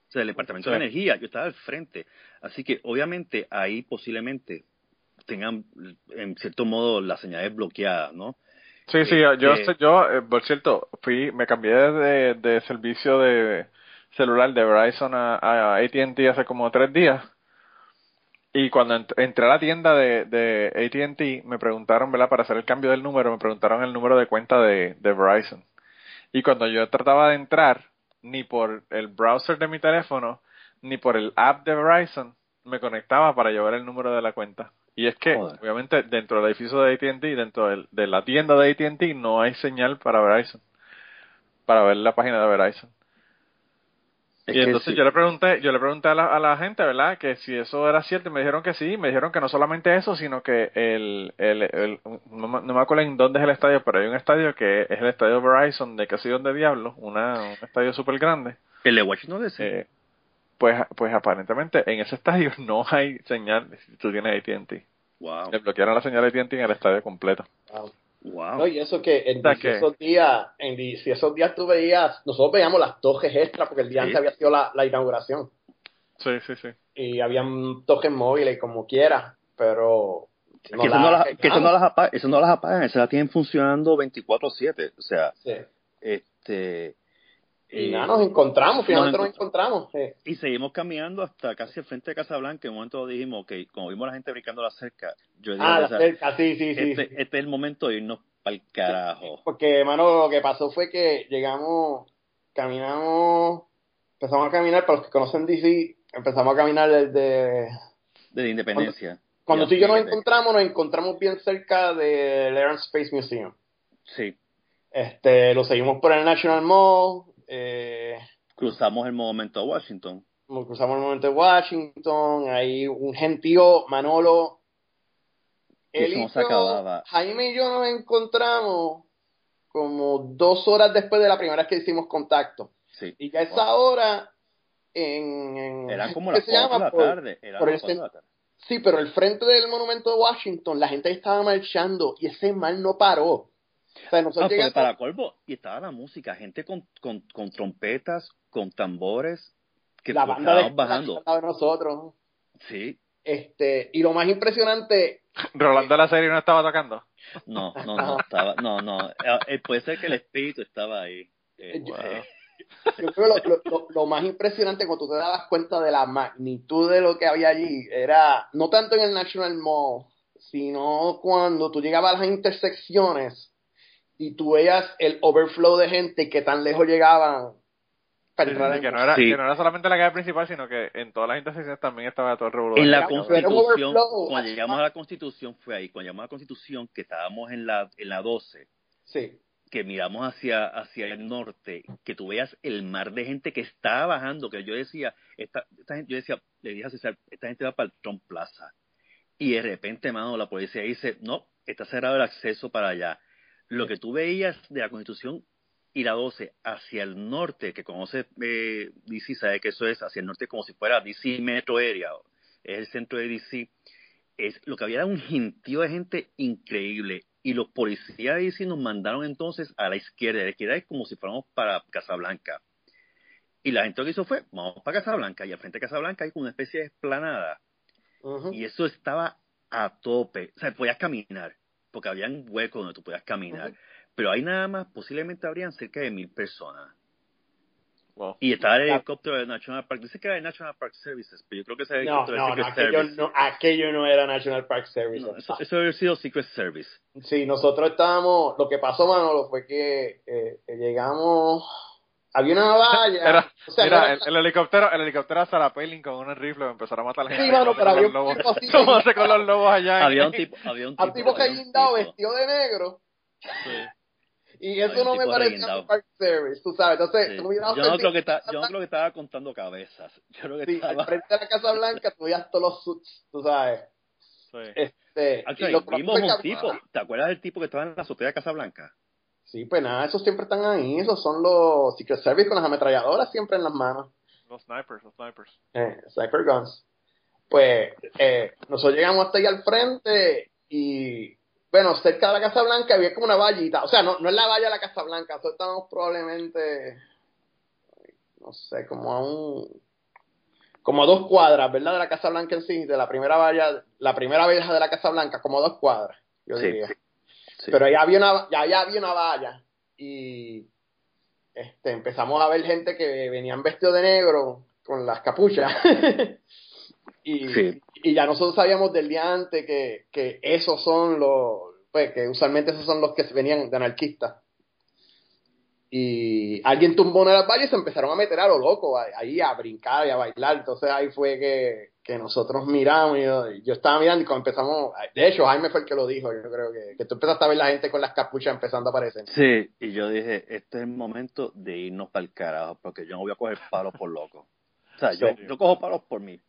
O sea, el departamento
Sí.
de energía, yo estaba al frente. Así que obviamente ahí posiblemente tengan en cierto modo las señales bloqueadas, ¿no?
Sí, sí, yo, yo,
Este-
yo, eh, por cierto, fui, me cambié de, de servicio de celular de Verizon a, a AT&T hace como tres días. Y cuando ent- entré a la tienda de, de AT&T, me preguntaron, ¿verdad? Para hacer el cambio del número, me preguntaron el número de cuenta de, de Verizon. Y cuando yo trataba de entrar, ni por el browser de mi teléfono, ni por el app de Verizon, me conectaba para llevar el número de la cuenta. Y es que,
Joder.
obviamente, dentro del edificio de AT&T, dentro del- de la tienda de AT&T, no hay señal para Verizon. Para ver la página de Verizon.
Es
y entonces
sí.
yo le pregunté, yo le pregunté a la, a la gente, ¿verdad? Que si eso era cierto, y me dijeron que sí, me dijeron que no solamente eso, sino que el, el, el no, me- no me acuerdo en dónde es el estadio, pero hay un estadio que es el estadio Verizon de que sé dónde diablo, una, un estadio súper grande.
El de Washington DC.
Eh, pues, pues aparentemente en ese estadio <laughs> no hay señal si tú tienes AT&T.
wow.
Le bloquearon la señal de AT&T en el estadio completo.
Wow.
Wow.
No, y eso que en
O sea
DC
que-
esos días, en DC esos días tú veías, nosotros veíamos las toques extras porque el día
Sí.
antes había sido la, la inauguración
Sí, sí, sí.
y habían toques móviles como quiera, pero
que, eso no las, que eso no las apagan, eso no las apagan, esas las tienen funcionando 24/7. O sea,
Sí.
este...
Y
eh,
nada, nos encontramos, finalmente
nos
nos encontramos. sí.
Y seguimos caminando hasta casi el frente de Casablanca. En un momento dijimos, ok, como vimos a la gente brincando la cerca, yo dije,
Ah, la cerca, sí, sí, sí.
este,
sí.
este es el momento de irnos para el carajo.
Porque, hermano, lo que pasó fue que llegamos, caminamos, empezamos a caminar, para los que conocen DC, empezamos a caminar desde...
De la independencia.
Cuando
Ya,
tú y yo nos encontramos, nos encontramos bien cerca del Air and Space Museum.
Sí.
Este, lo seguimos por el National Mall, eh,
Cruzamos el momento a Washington.
cruzamos el momento de Washington, ahí un gentío, Manolo, él y
se acababa.
Jaime y yo nos encontramos como dos horas después de la primera vez que hicimos contacto.
Sí.
Y ya a esa hora, en... en
Eran como
¿qué
las
se
4 de la
Por-
tarde. Eran
por
las
el
4 de la tarde.
Sí, pero el frente del monumento de Washington, la gente estaba marchando y ese mal no paró. O sea,
Ah,
nosotros llegamos...
para colmo, y estaba la música, gente con, con, con trompetas, con tambores, que
la
lo
banda de
estaban bajando.
de nosotros.
Sí,
Este, y lo más impresionante, <laughs>
Rolando la serie no estaba tocando.
no, no, no, <laughs> estaba, no, no, eh, eh, puede ser que el espíritu estaba ahí. Eh,
Yo-
eh, <laughs>
yo creo que lo- lo más impresionante cuando tú te dabas cuenta de la magnitud de lo que había allí, era no tanto en el National Mall, sino cuando tú llegabas a las intersecciones y tú veías el overflow de gente que tan lejos llegaban para
Sí, sí,
entrar
sí,
en
que, no era,
Sí.
que no era solamente la calle principal, sino que en todas las intersecciones también estaba todo el revolución.
En la Constitución, cuando llegamos a la Constitución fue ahí, cuando llegamos a la Constitución, que estábamos en la, en la 12,
Sí.
que miramos hacia, hacia el norte, que tú veas el mar de gente que estaba bajando, que yo decía, esta, esta gente, yo decía, le dije a César, esta gente va para el Trump Plaza. Y de repente, mano, la policía dice, no, está cerrado el acceso para allá. Lo que tú veías de la Constitución y la 12 hacia el norte, que conoce eh, DC, sabe que eso es hacia el norte como si fuera DC Metro Area, es el centro de DC, es, lo que había era un gentío de gente increíble. Y los policías de DC nos mandaron entonces a la izquierda. A la izquierda es como si fuéramos para Casablanca. Y la gente lo que hizo fue, vamos para Casablanca. Y al frente de Casablanca hay como una especie de esplanada. Y eso estaba a tope. O sea, podías caminar, porque habían huecos donde tú podías caminar. Pero ahí nada más, posiblemente habrían cerca de mil personas.
Wow.
Y estaba el
Ah.
helicóptero del National Park. Dice que era el National Park Services, pero yo creo que ese helicóptero
no, no,
Secret
aquello
Service.
no, aquello no era National Park Service.
No, eso, eso debe haber sido Secret Service.
Sí, nosotros estábamos, lo que pasó, Manolo, fue que eh, llegamos, había una valla,
Era-
o sea,
Mira,
era-
el, el helicóptero, el helicóptero a Sarah Palin con un rifle empezó a matar a la gente.
Sí, mano, <laughs>
¿Cómo
pero había
con
un tipo
lobos?
así
¿Cómo hace con los lobos allá?
Había un <laughs> tipo, había un tipo,
tipo que
había
guindado vestido de negro, <laughs> y eso
Había
no me un Park Service, tú sabes, entonces,
Sí.
tú
Yo no creo que está, yo no creo que estaba contando cabezas. Yo creo que
sí,
estaba.
al frente de la Casa Blanca, tú veías todos los suits, tú sabes,
Sí.
este,
Actually,
y lo
vimos un tipo. ¿Te acuerdas del tipo que estaba en la azotea de Casablanca?
Sí, pues nada, esos siempre están ahí, esos son los Secret Service con las ametralladoras siempre en las manos.
Los snipers, los snipers.
eh, Sniper Guns. Pues eh, nosotros llegamos hasta ahí al frente y, bueno, cerca de la Casa Blanca había como una vallita. O sea, no, no es la valla de la Casa Blanca, nosotros estábamos probablemente, no sé, como a un. Como a dos cuadras, ¿verdad? De la Casa Blanca en sí, de la primera valla, la primera valla de la Casa Blanca, como a dos cuadras, yo
Sí,
diría.
Sí.
Pero ya había una, ya, ya había una valla y este, empezamos a ver gente que venían vestidos de negro con las capuchas. <laughs> y,
Sí.
y ya nosotros sabíamos del día antes que, que esos son los, pues que usualmente esos son los que venían de anarquistas. Y alguien tumbó una de las vallas y se empezaron a meter a lo loco, ahí a brincar y a bailar. Entonces ahí fue que, que nosotros miramos y yo, estaba mirando y cuando empezamos, de hecho Jaime fue el que lo dijo, yo creo que, que tú empezaste a ver la gente con las capuchas empezando a aparecer.
Sí, y yo dije, este es el momento de irnos para el carajo, porque yo no voy a coger palos por loco. O sea, yo, yo cojo palos por mí,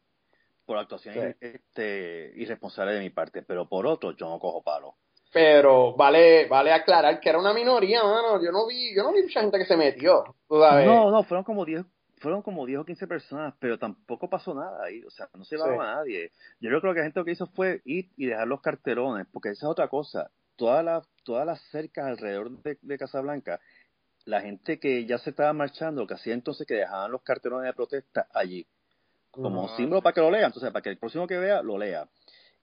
por actuación
Sí.
este, irresponsable de mi parte, pero por otro yo no cojo palos.
Pero vale, vale aclarar que era una minoría, mano. Yo no vi, yo no vi mucha gente que se metió. Tú sabes.
No, no, fueron como 10 fueron como 10 o 15 personas, pero tampoco pasó nada ahí, o sea, no se llevaron
Sí.
a nadie. Yo creo que la gente lo que hizo fue ir y dejar los carterones, porque esa es otra cosa. todas las todas las cercas alrededor de, de Casablanca, la gente que ya se estaba marchando, lo que hacía entonces que dejaban los cartelones de protesta allí, como símbolo para que lo lean, entonces para que el próximo que vea lo lea.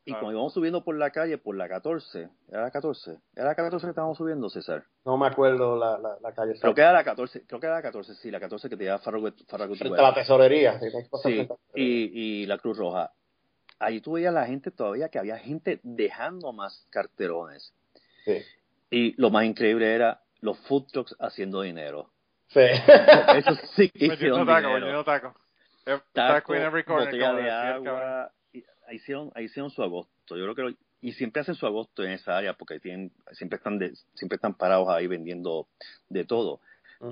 Y
Claro.
cuando íbamos subiendo por la calle, por la 14, ¿era la 14? ¿Era la 14 que estábamos subiendo, César?
No me acuerdo la, la, la calle.
Creo que era la 14, creo que era la 14, sí, la 14 que te lleva Farragut
Frente a la tesorería. sí,
y, y la Cruz Roja. Allí tú veías la gente todavía, que había gente dejando más cartelones.
Sí.
Y lo más increíble era los food trucks haciendo dinero.
Sí.
Eso sí que hicieron
taco,
dinero.
vendiendo taco. Eh,
Taco,
Taco in every corner,
botella de agua. Ahí hicieron, ahí hicieron su agosto. Yo creo que lo- y siempre hacen su agosto en esa área porque tienen, siempre están de- siempre están parados ahí vendiendo de todo.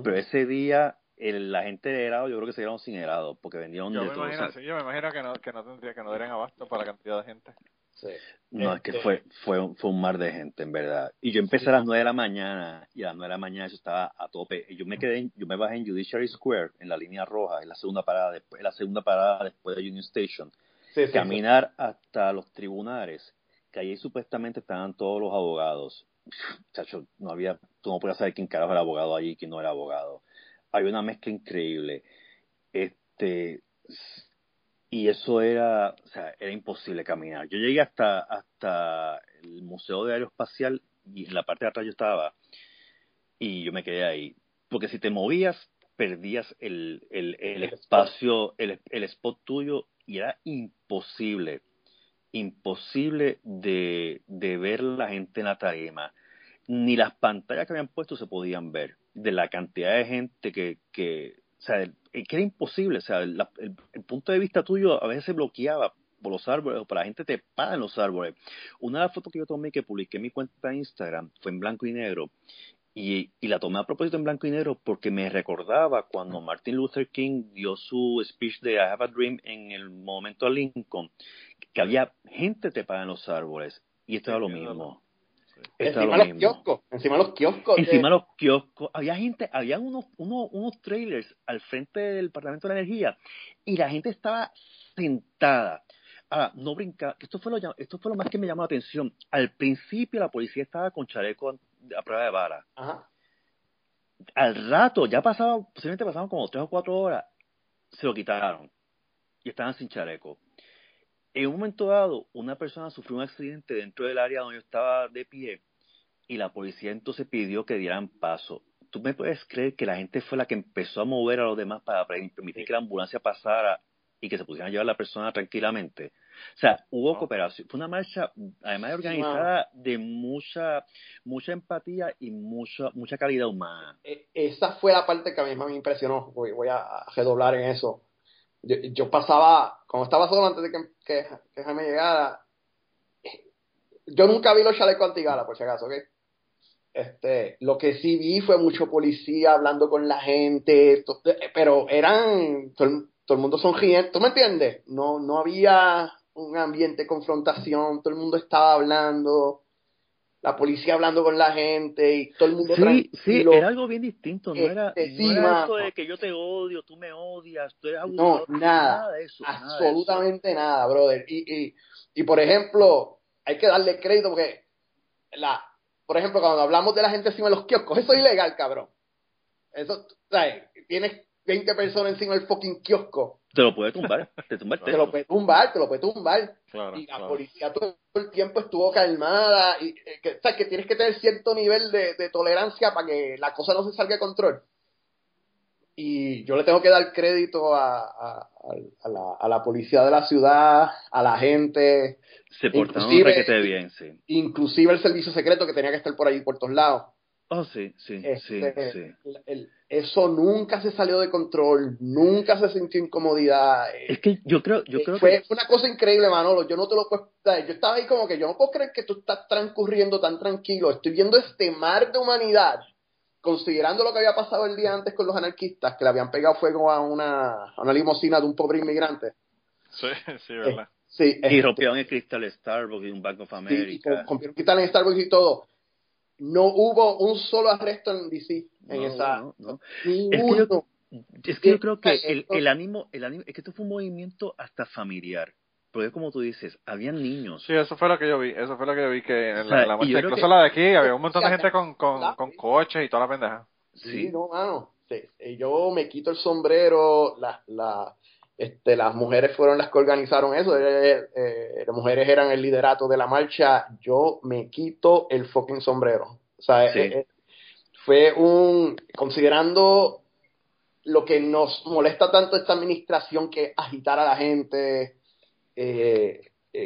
Pero ese día el- la gente de helado yo creo que se quedaron sin helado porque vendieron
Yo
de
me
todo. o
imagino,
sea,
sí, yo me imagino que no, que no tendría, que no darían abasto para la cantidad de gente.
Sí.
No, es que
Este-
fue, fue, un- fue un mar de gente, en verdad. Y yo empecé a las 9 de la mañana, y a las 9 de la mañana eso estaba a tope. Y yo me quedé, en- yo me bajé en Judiciary Square, en la línea roja, en la segunda parada después, en la segunda parada después de Union Station.
Sí, sí,
Caminar hasta los tribunales, que allí supuestamente estaban todos los abogados. Chacho, no había, tú no podías saber quién carajo era abogado allí y quién no era abogado. Había una mezcla increíble. Este, y eso era, o sea, era imposible caminar. Yo llegué hasta, hasta el Museo de Aeroespacial y en la parte de atrás yo estaba y yo me quedé ahí. Porque si te movías, perdías el, el, el
El
espacio, el, el spot tuyo y era imposible, imposible de, de ver la gente en la tarima. Ni las pantallas que habían puesto se podían ver de la cantidad de gente que, que o sea, el- que era imposible, o sea, el, punto de vista tuyo a veces se bloqueaba por los árboles o por la gente te para en los árboles. Una de las fotos que yo tomé que publiqué en mi cuenta de Instagram fue en blanco y negro y, y la tomé a propósito en blanco y negro porque me recordaba cuando Martin Luther King dio su speech de I Have a Dream en el momento a Lincoln, que había gente trepada en los árboles y esto
Sí,
era lo mismo.
Sí.
Esto
Encima
era
de
lo
los
mismo.
kioscos. Encima de los kioscos.
Encima de los kioscos, había gente, había unos, unos, unos trailers al frente del Departamento de la Energía y la gente estaba sentada. Ahora, no brinca, esto fue, lo, esto fue lo más que me llamó la atención. Al principio la policía estaba con chaleco a prueba de bala.
Ajá.
Al rato, ya pasaba, posiblemente pasaban como tres o cuatro horas, se lo quitaron y estaban sin chaleco. En un momento dado, una persona sufrió un accidente dentro del área donde yo estaba de pie y la policía entonces pidió que dieran paso. ¿Tú me puedes creer que la gente fue la que empezó a mover a los demás para permitir que la ambulancia pasara y que se pudieran llevar a la persona tranquilamente? O sea, hubo
Wow.
cooperación. Fue una marcha, además de organizada, de mucha mucha empatía y mucha mucha calidad humana.
E- esa fue la parte que a mí más me impresionó. Voy, voy a redoblar en eso. Yo, yo pasaba, cuando estaba solo antes de que, que, que Jaime llegara, yo nunca vi los chalecos antigala, por si acaso, ¿ok? Este, lo que sí vi fue mucho policía hablando con la gente, eh, pero eran, todo, el- mundo sonriente, ¿tú me entiendes? No, no había un ambiente de confrontación, todo el mundo estaba hablando, la policía hablando con la gente y todo el mundo
Sí, sí, era algo bien distinto, no era,
Este,
no
sí,
era
mano.
esto de que yo te odio, tú me odias, tú eres
No,
abusador,
nada,
de eso, nada de eso.
absolutamente nada, brother. Y, y, y por ejemplo, hay que darle crédito porque, la, por ejemplo, cuando hablamos de la gente encima de los kioscos, eso es ilegal, cabrón. Eso, ¿sabes? Tienes 20 personas encima del fucking kiosco.
Te lo puede tumbar, te tumba el
Te lo puede tumbar, te lo puede tumbar.
Claro,
y la
claro.
policía todo el tiempo estuvo calmada. Y, eh, que, o sea, que tienes que tener cierto nivel de, de tolerancia para que la cosa no se salga de control. Y yo le tengo que dar crédito a, a, a la, a la policía de la ciudad, a la gente,
Se portaron
inclusive-
requete bien, sí.
inclusive el servicio secreto que tenía que estar por ahí por todos lados.
Oh, sí, sí, sí,
Este,
sí.
el- el- eso nunca se salió de control, nunca se sintió incomodidad. eh,
Es que yo creo, yo creo
fue
que
una cosa increíble, Manolo. Yo no te lo puedo. Yo estaba ahí como que yo no puedo creer que tú estás transcurriendo tan tranquilo. Estoy viendo este mar de humanidad, considerando lo que había pasado el día antes con los anarquistas, que le habían pegado fuego a una, a una limusina de un pobre inmigrante.
Sí, sí, verdad.
Sí,
y
este,
rompieron el cristal Starbucks y un Bank of
sí, y
America.
con, con Cristal en Starbucks y todo. No hubo un solo arresto en DC en
No,
esa.
no, no.
Ninguno.
yo- Es que yo creo que
Sí,
el, el ánimo, el ánimo, es que esto fue un movimiento hasta familiar. porque como tú dices, habían niños.
Sí, eso fue lo que yo vi. Eso fue lo que yo vi que en
O sea,
la, la
y
muestra,
yo creo
incluso
que-
la de aquí, había un montón de
Sí,
gente con, con, coches y toda la pendeja.
Sí, no, mano. Sí, yo me quito el sombrero, la, la, este, las mujeres fueron las que organizaron eso, eh, eh, las mujeres eran el liderato de la marcha, yo me quito el fucking sombrero. O sea,
Sí.
eh, fue un, considerando lo que nos molesta tanto esta administración que agitar a la gente,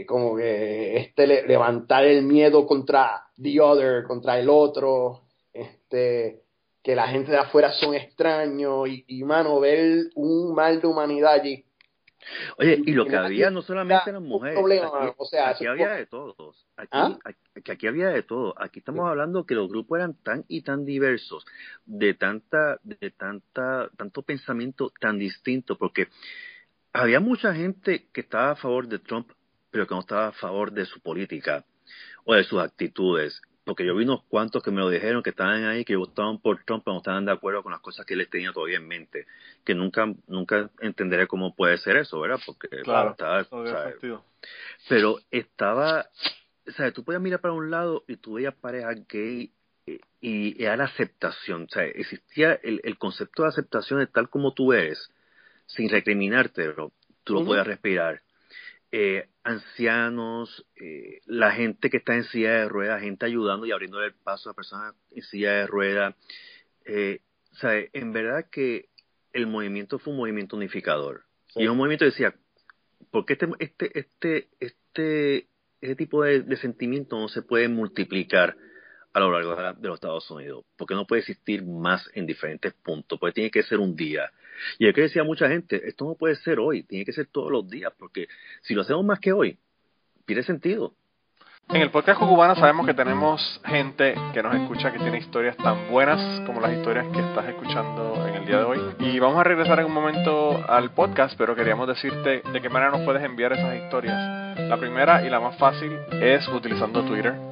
como que este le- levantar el miedo contra the other, contra el otro, este que la gente de afuera son extraños y, y mano, ver un mal de humanidad allí.
Oye, y lo que había no solamente eran mujeres.
problema,
aquí,
o sea,
aquí había de todos. Aquí,
¿Ah?
aquí, aquí había de todo. Aquí estamos hablando que los grupos eran tan y tan diversos, de tanta, de tanta, tanto pensamiento tan distinto, porque había mucha gente que estaba a favor de Trump, pero que no estaba a favor de su política o de sus actitudes. Porque yo vi unos cuantos que me lo dijeron que estaban ahí, que votaban por Trump, pero no estaban de acuerdo con las cosas que él tenía todavía en mente. Que nunca, nunca entenderé cómo puede ser eso, ¿verdad? Porque
Claro,
estaba- pero estaba, o sea, tú podías mirar para un lado y tú veías parejas gay eh, y era la aceptación, o sea, existía el, el concepto de aceptación de tal como tú eres, sin recriminarte, pero tú lo
Ujú.
podías respirar. Eh, ancianos, eh, la gente que está en silla de ruedas, gente ayudando y abriéndole el paso a personas en silla de ruedas. Eh, o sea, en verdad que el movimiento fue un movimiento unificador.
Sí.
Y es un movimiento que decía, ¿por qué este, este, este, este, este tipo de, de sentimiento no se puede multiplicar a lo largo de, la- de los Estados Unidos? Porque no puede existir más en diferentes puntos, porque tiene que ser un día. Y es que decía mucha gente, esto no puede ser hoy, tiene que ser todos los días, porque si lo hacemos más que hoy, pierde sentido.
En el podcast Cucubano sabemos que tenemos gente que nos escucha que tiene historias tan buenas como las historias que estás escuchando en el día de hoy. Y vamos a regresar en un momento al podcast, pero queríamos decirte de qué manera nos puedes enviar esas historias. La primera y la más fácil es utilizando Twitter.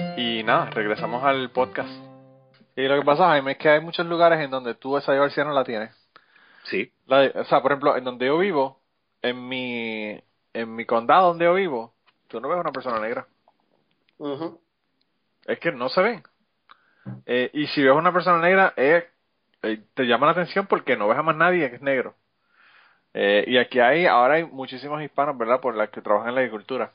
y nada, regresamos al podcast. Y lo que pasa, Jaime, es que hay muchos lugares en donde tú esa diversidad no la tienes.
Sí,
La o sea, por ejemplo, en donde yo vivo, en mi, en mi condado donde yo vivo, tú no ves una persona negra.
Ujú.
Es que no se ven. Eh, y si ves una persona negra, eh, eh, te llama la atención porque no ves a más nadie que es negro. Eh, y aquí hay, ahora hay muchísimos hispanos, ¿verdad? Por las que trabajan en la agricultura.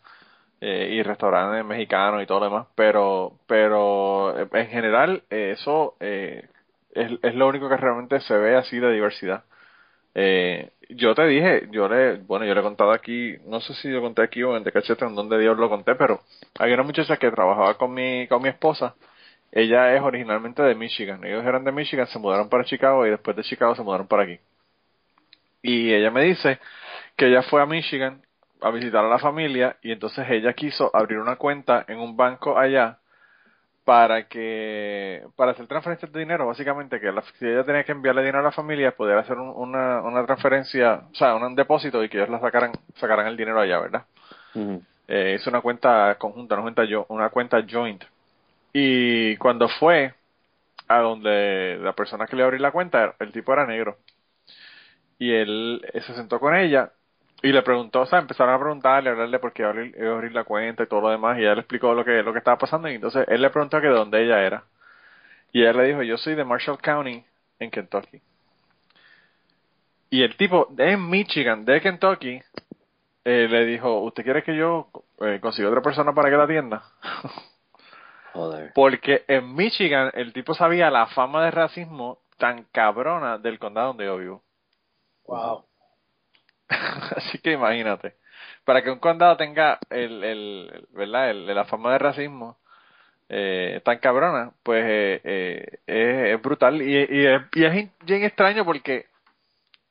Eh, y restaurantes mexicanos y todo lo demás. Pero, pero eh, en general, eh, eso eh, es, es lo único que realmente se ve así de diversidad. Yo te dije, yo le, bueno, yo le he contado aquí, no sé si yo conté aquí o en The Cachete, en donde Dios lo conté, pero hay una muchacha que trabajaba con mi, con mi esposa. Ella es originalmente de Michigan. Ellos eran de Michigan, se mudaron para Chicago y después de Chicago se mudaron para aquí. Y ella me dice que ella fue a Michigan a visitar a la familia y entonces ella quiso abrir una cuenta en un banco allá para que para hacer transferencias de dinero básicamente que la, si ella tenía que enviarle dinero a la familia poder hacer un- una, una transferencia o sea un depósito y que ellos la sacaran sacaran el dinero allá verdad eh, es una cuenta conjunta, una cuenta, yo, una cuenta joint. Y cuando fue a donde la persona que le abrió la cuenta, el tipo era negro. Y él se sentó con ella y le preguntó, o sea, empezaron a preguntarle, a hablarle por qué iba a abrir, iba a abrir la cuenta y todo lo demás. Y ella le explicó lo que, lo que estaba pasando. Y entonces él le preguntó que de dónde ella era. Y ella le dijo, yo soy de Marshall County, en Kentucky. Y el tipo de Michigan, de Kentucky, eh, le dijo, ¿usted quiere que yo eh, consiga otra persona para que la atienda? <laughs>
Joder.
Porque en Michigan el tipo sabía la fama de racismo tan cabrona del condado donde yo vivo.
Wow. <laughs>
Así que imagínate. Para que un condado tenga el, el, ¿verdad? El- la fama de racismo eh, tan cabrona, pues eh, eh, es, brutal. Y, es- y es bien extraño porque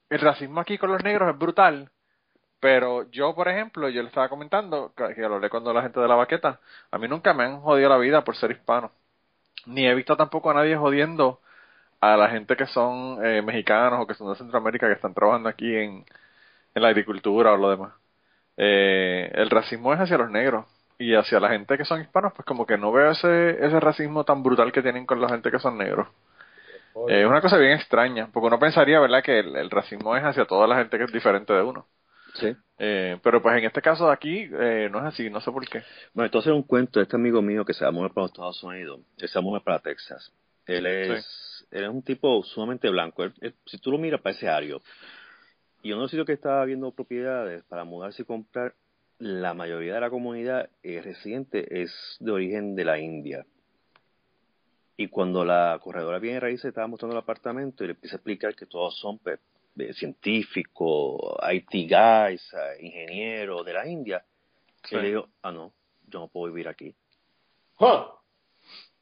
el racismo aquí con los negros es brutal, Pero yo, por ejemplo, yo le estaba comentando, que lo hablé cuando la gente de la baqueta, a mí nunca me han jodido la vida por ser hispano. Ni he visto tampoco a nadie jodiendo a la gente que son eh, mexicanos o que son de Centroamérica que están trabajando aquí en, en la agricultura o lo demás. Eh, el racismo es hacia los negros y hacia la gente que son hispanos, pues como que no veo ese, ese racismo tan brutal que tienen con la gente que son negros. Eh, es una cosa bien extraña, porque uno pensaría, ¿verdad?, que el, el racismo es hacia toda la gente que es diferente de uno.
Sí.
Eh, pero pues en este caso de aquí eh, no es así, no sé por qué.
Bueno, entonces un cuento de este amigo mío que se va a mover para los Estados Unidos. Él se va a mover para Texas. Él es, él es un tipo sumamente blanco. Él- él- si tú lo miras, parece ario. Y uno de los sitios que estaba viendo propiedades para mudarse y comprar, la mayoría de la comunidad eh, residente es de origen de la India. Y cuando la corredora viene raíces estaba mostrando el apartamento y le empieza a explicar que todos son pues, eh, científicos, IT guys, eh, ingenieros de la India,
Sí.
y le digo, ah, no, yo no puedo vivir aquí.
Huh.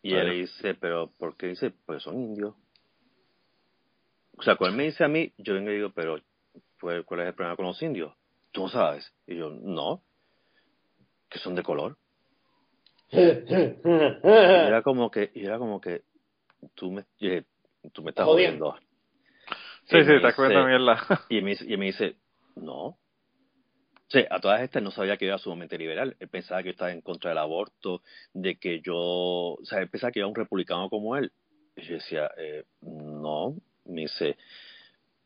Y él le dice, pero ¿por qué dice? Pues son indios. O sea, cuando él me dice a mí, yo vengo y digo, pero pues, ¿cuál es el problema con los indios? Tú no sabes. Y yo, no, que son de color. Y era como que, y era como que, tú me, tú me estás
Jodiendo.
Sí,
Y
sí, comiendo
dice-
mierda. <laughs>
Y me, dice- y me dice, no. O sea, a todas estas no sabía que yo era sumamente liberal. Él pensaba que yo estaba en contra del aborto, de que yo, o sea, él pensaba que yo era un republicano como él. Y yo decía, eh, no. Me dice,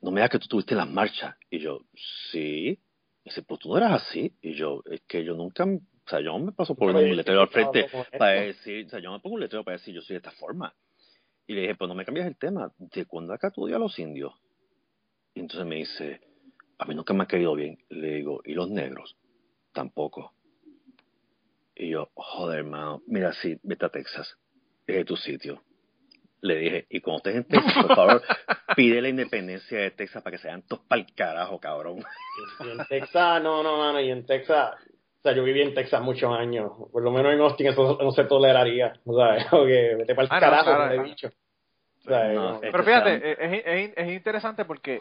no me digas que tú tuviste las marchas. Y yo, sí. Y dice, pues tú no eras así. Y yo, es que yo nunca, o sea, yo no me paso por un letrero al frente para decir, o sea, yo me pongo un letrero para decir yo soy de esta forma. Y le dije, pues no me cambias el tema. ¿De cuándo acá tú odias a los indios? Y entonces me dice, a mí nunca me ha caído bien. Le digo, ¿y los negros? Tampoco. Y yo, joder, hermano, mira, sí, vete a Texas. Es tu sitio. Le dije, y cuando estés en Texas, por favor, pide la independencia de Texas para que se vayan todos para el carajo, cabrón.
Y en Texas, no, no, mano, y en Texas, o sea, yo viví en Texas muchos años, por lo menos en Austin eso no se toleraría, o sea, <laughs> que vete para el
Ah, no,
carajo,
claro, no.
bicho. O sea,
No,
no.
es-
Pero fíjate, es, es, es interesante porque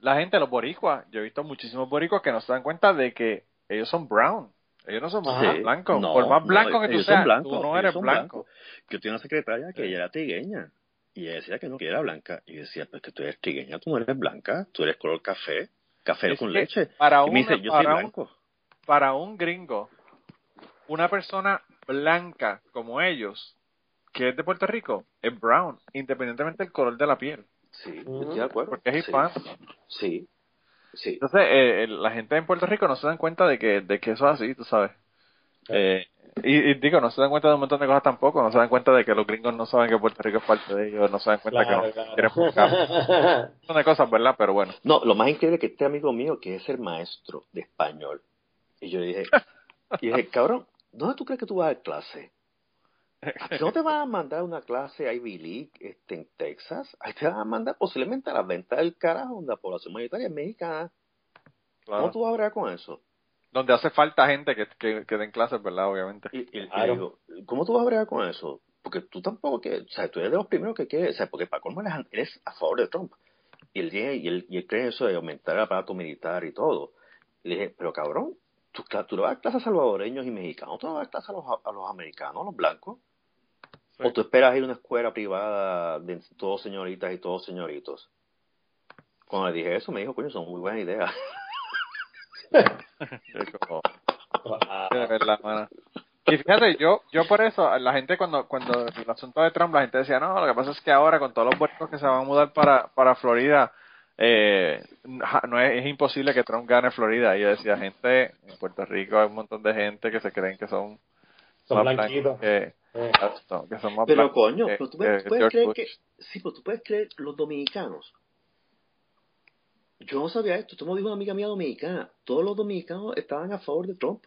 la gente, los boricuas, yo he visto muchísimos boricuas que no se dan cuenta de que ellos son brown. Ellos no son
Ajá.
blancos.
No,
Por más
no,
blanco que tú seas,
blancos,
tú no eres blanco.
blancos. Yo tenía una secretaria que ella era trigueña. Y ella decía que no, que era blanca. Y yo decía, pues que tú eres trigueña, tú no eres blanca, tú eres color café, café
Es
con leche.
Para
Y
un,
me dice, yo soy
para, un,
blanco.
para un gringo, una persona blanca como ellos, que es de Puerto Rico, es brown, independientemente del color de la piel.
Sí,
Ujú.
estoy de acuerdo.
Porque es
Sí.
hispano.
Sí, sí.
Entonces, eh, el- la gente en Puerto Rico no se dan cuenta de que, de que eso es así, tú sabes. Eh, y, y digo, no se dan cuenta de un montón de cosas tampoco. No se dan cuenta de que los gringos no saben que Puerto Rico es parte de ellos. No se dan cuenta
Claro,
que no
claro.
quieren buscar <laughs> un montón de cosas, ¿verdad? Pero bueno.
No, lo más increíble es que este amigo mío, que es el maestro de español, y yo le dije, <laughs> y dije, cabrón, ¿dónde tú crees que tú vas a dar clase? ¿A <laughs> ti no te van a mandar una clase Ivy League este, en Texas? Ahí te van a mandar posiblemente a las ventas del carajo, donde la población mayoritaria es mexicana.
Claro.
¿Cómo tú vas a hablar con eso?
Donde hace falta gente que, que, que den clases, ¿verdad? Obviamente.
Y, y- digo, ¿cómo tú vas a bregar con eso? Porque tú tampoco, que, o sea, tú eres de los primeros que quieres, o sea, porque para colmo eres, a favor de Trump. Y él, y él, y él cree eso de aumentar el aparato militar y todo. Y le dije, pero cabrón, tú, tú le vas a dar clases a salvadoreños y mexicanos, tú le vas a dar clases a los, a los americanos, a los blancos.
Sí.
O tú esperas ir a una escuela privada de todos señoritas y todos señoritos. Cuando le dije eso, me dijo, coño, son muy buenas ideas. <laughs>
Como- mano. Y fíjate, yo, yo por eso, la gente cuando, cuando el asunto de Trump, la gente decía, no, lo que pasa es que ahora con todos los boricos que se van a mudar para, para Florida, eh, no es, es imposible que Trump gane Florida. Y yo decía, gente, en Puerto Rico hay un montón de gente que se creen que son,
Son blanquitos.
que, exacto, que son más
Pero
blancos
coño, pero tú puedes, tú creer
Bush.
que... Sí, pero tú puedes creer los dominicanos. Yo no sabía esto, esto me dijo una amiga mía dominicana. Todos los dominicanos estaban a favor de Trump.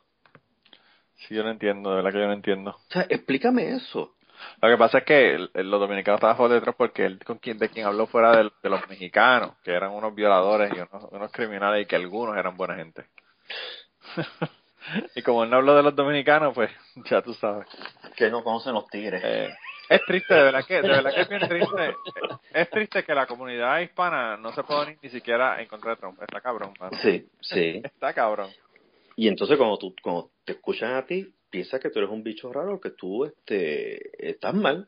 Sí, yo no entiendo, de verdad que yo no entiendo.
O sea, explícame eso.
Lo que pasa es que el- el- los dominicanos estaban a favor de Trump porque él con quien, de quien habló fuera de, de los mexicanos, que eran unos violadores y unos, unos criminales y que algunos eran buena gente. <laughs> <laughs> y como él no habló de los dominicanos, pues <laughs> ya tú sabes.
Que no conocen los tigres.
Eh, Es triste, de verdad que, de verdad que es bien triste. Es triste que la comunidad hispana no se pueda ni, ni siquiera encontrar Trump. Está cabrón, mano.
Sí, sí. <laughs>
Está cabrón.
Y entonces cuando tú cuando te escuchan a ti, piensas que tú eres un bicho raro, que tú este estás mal.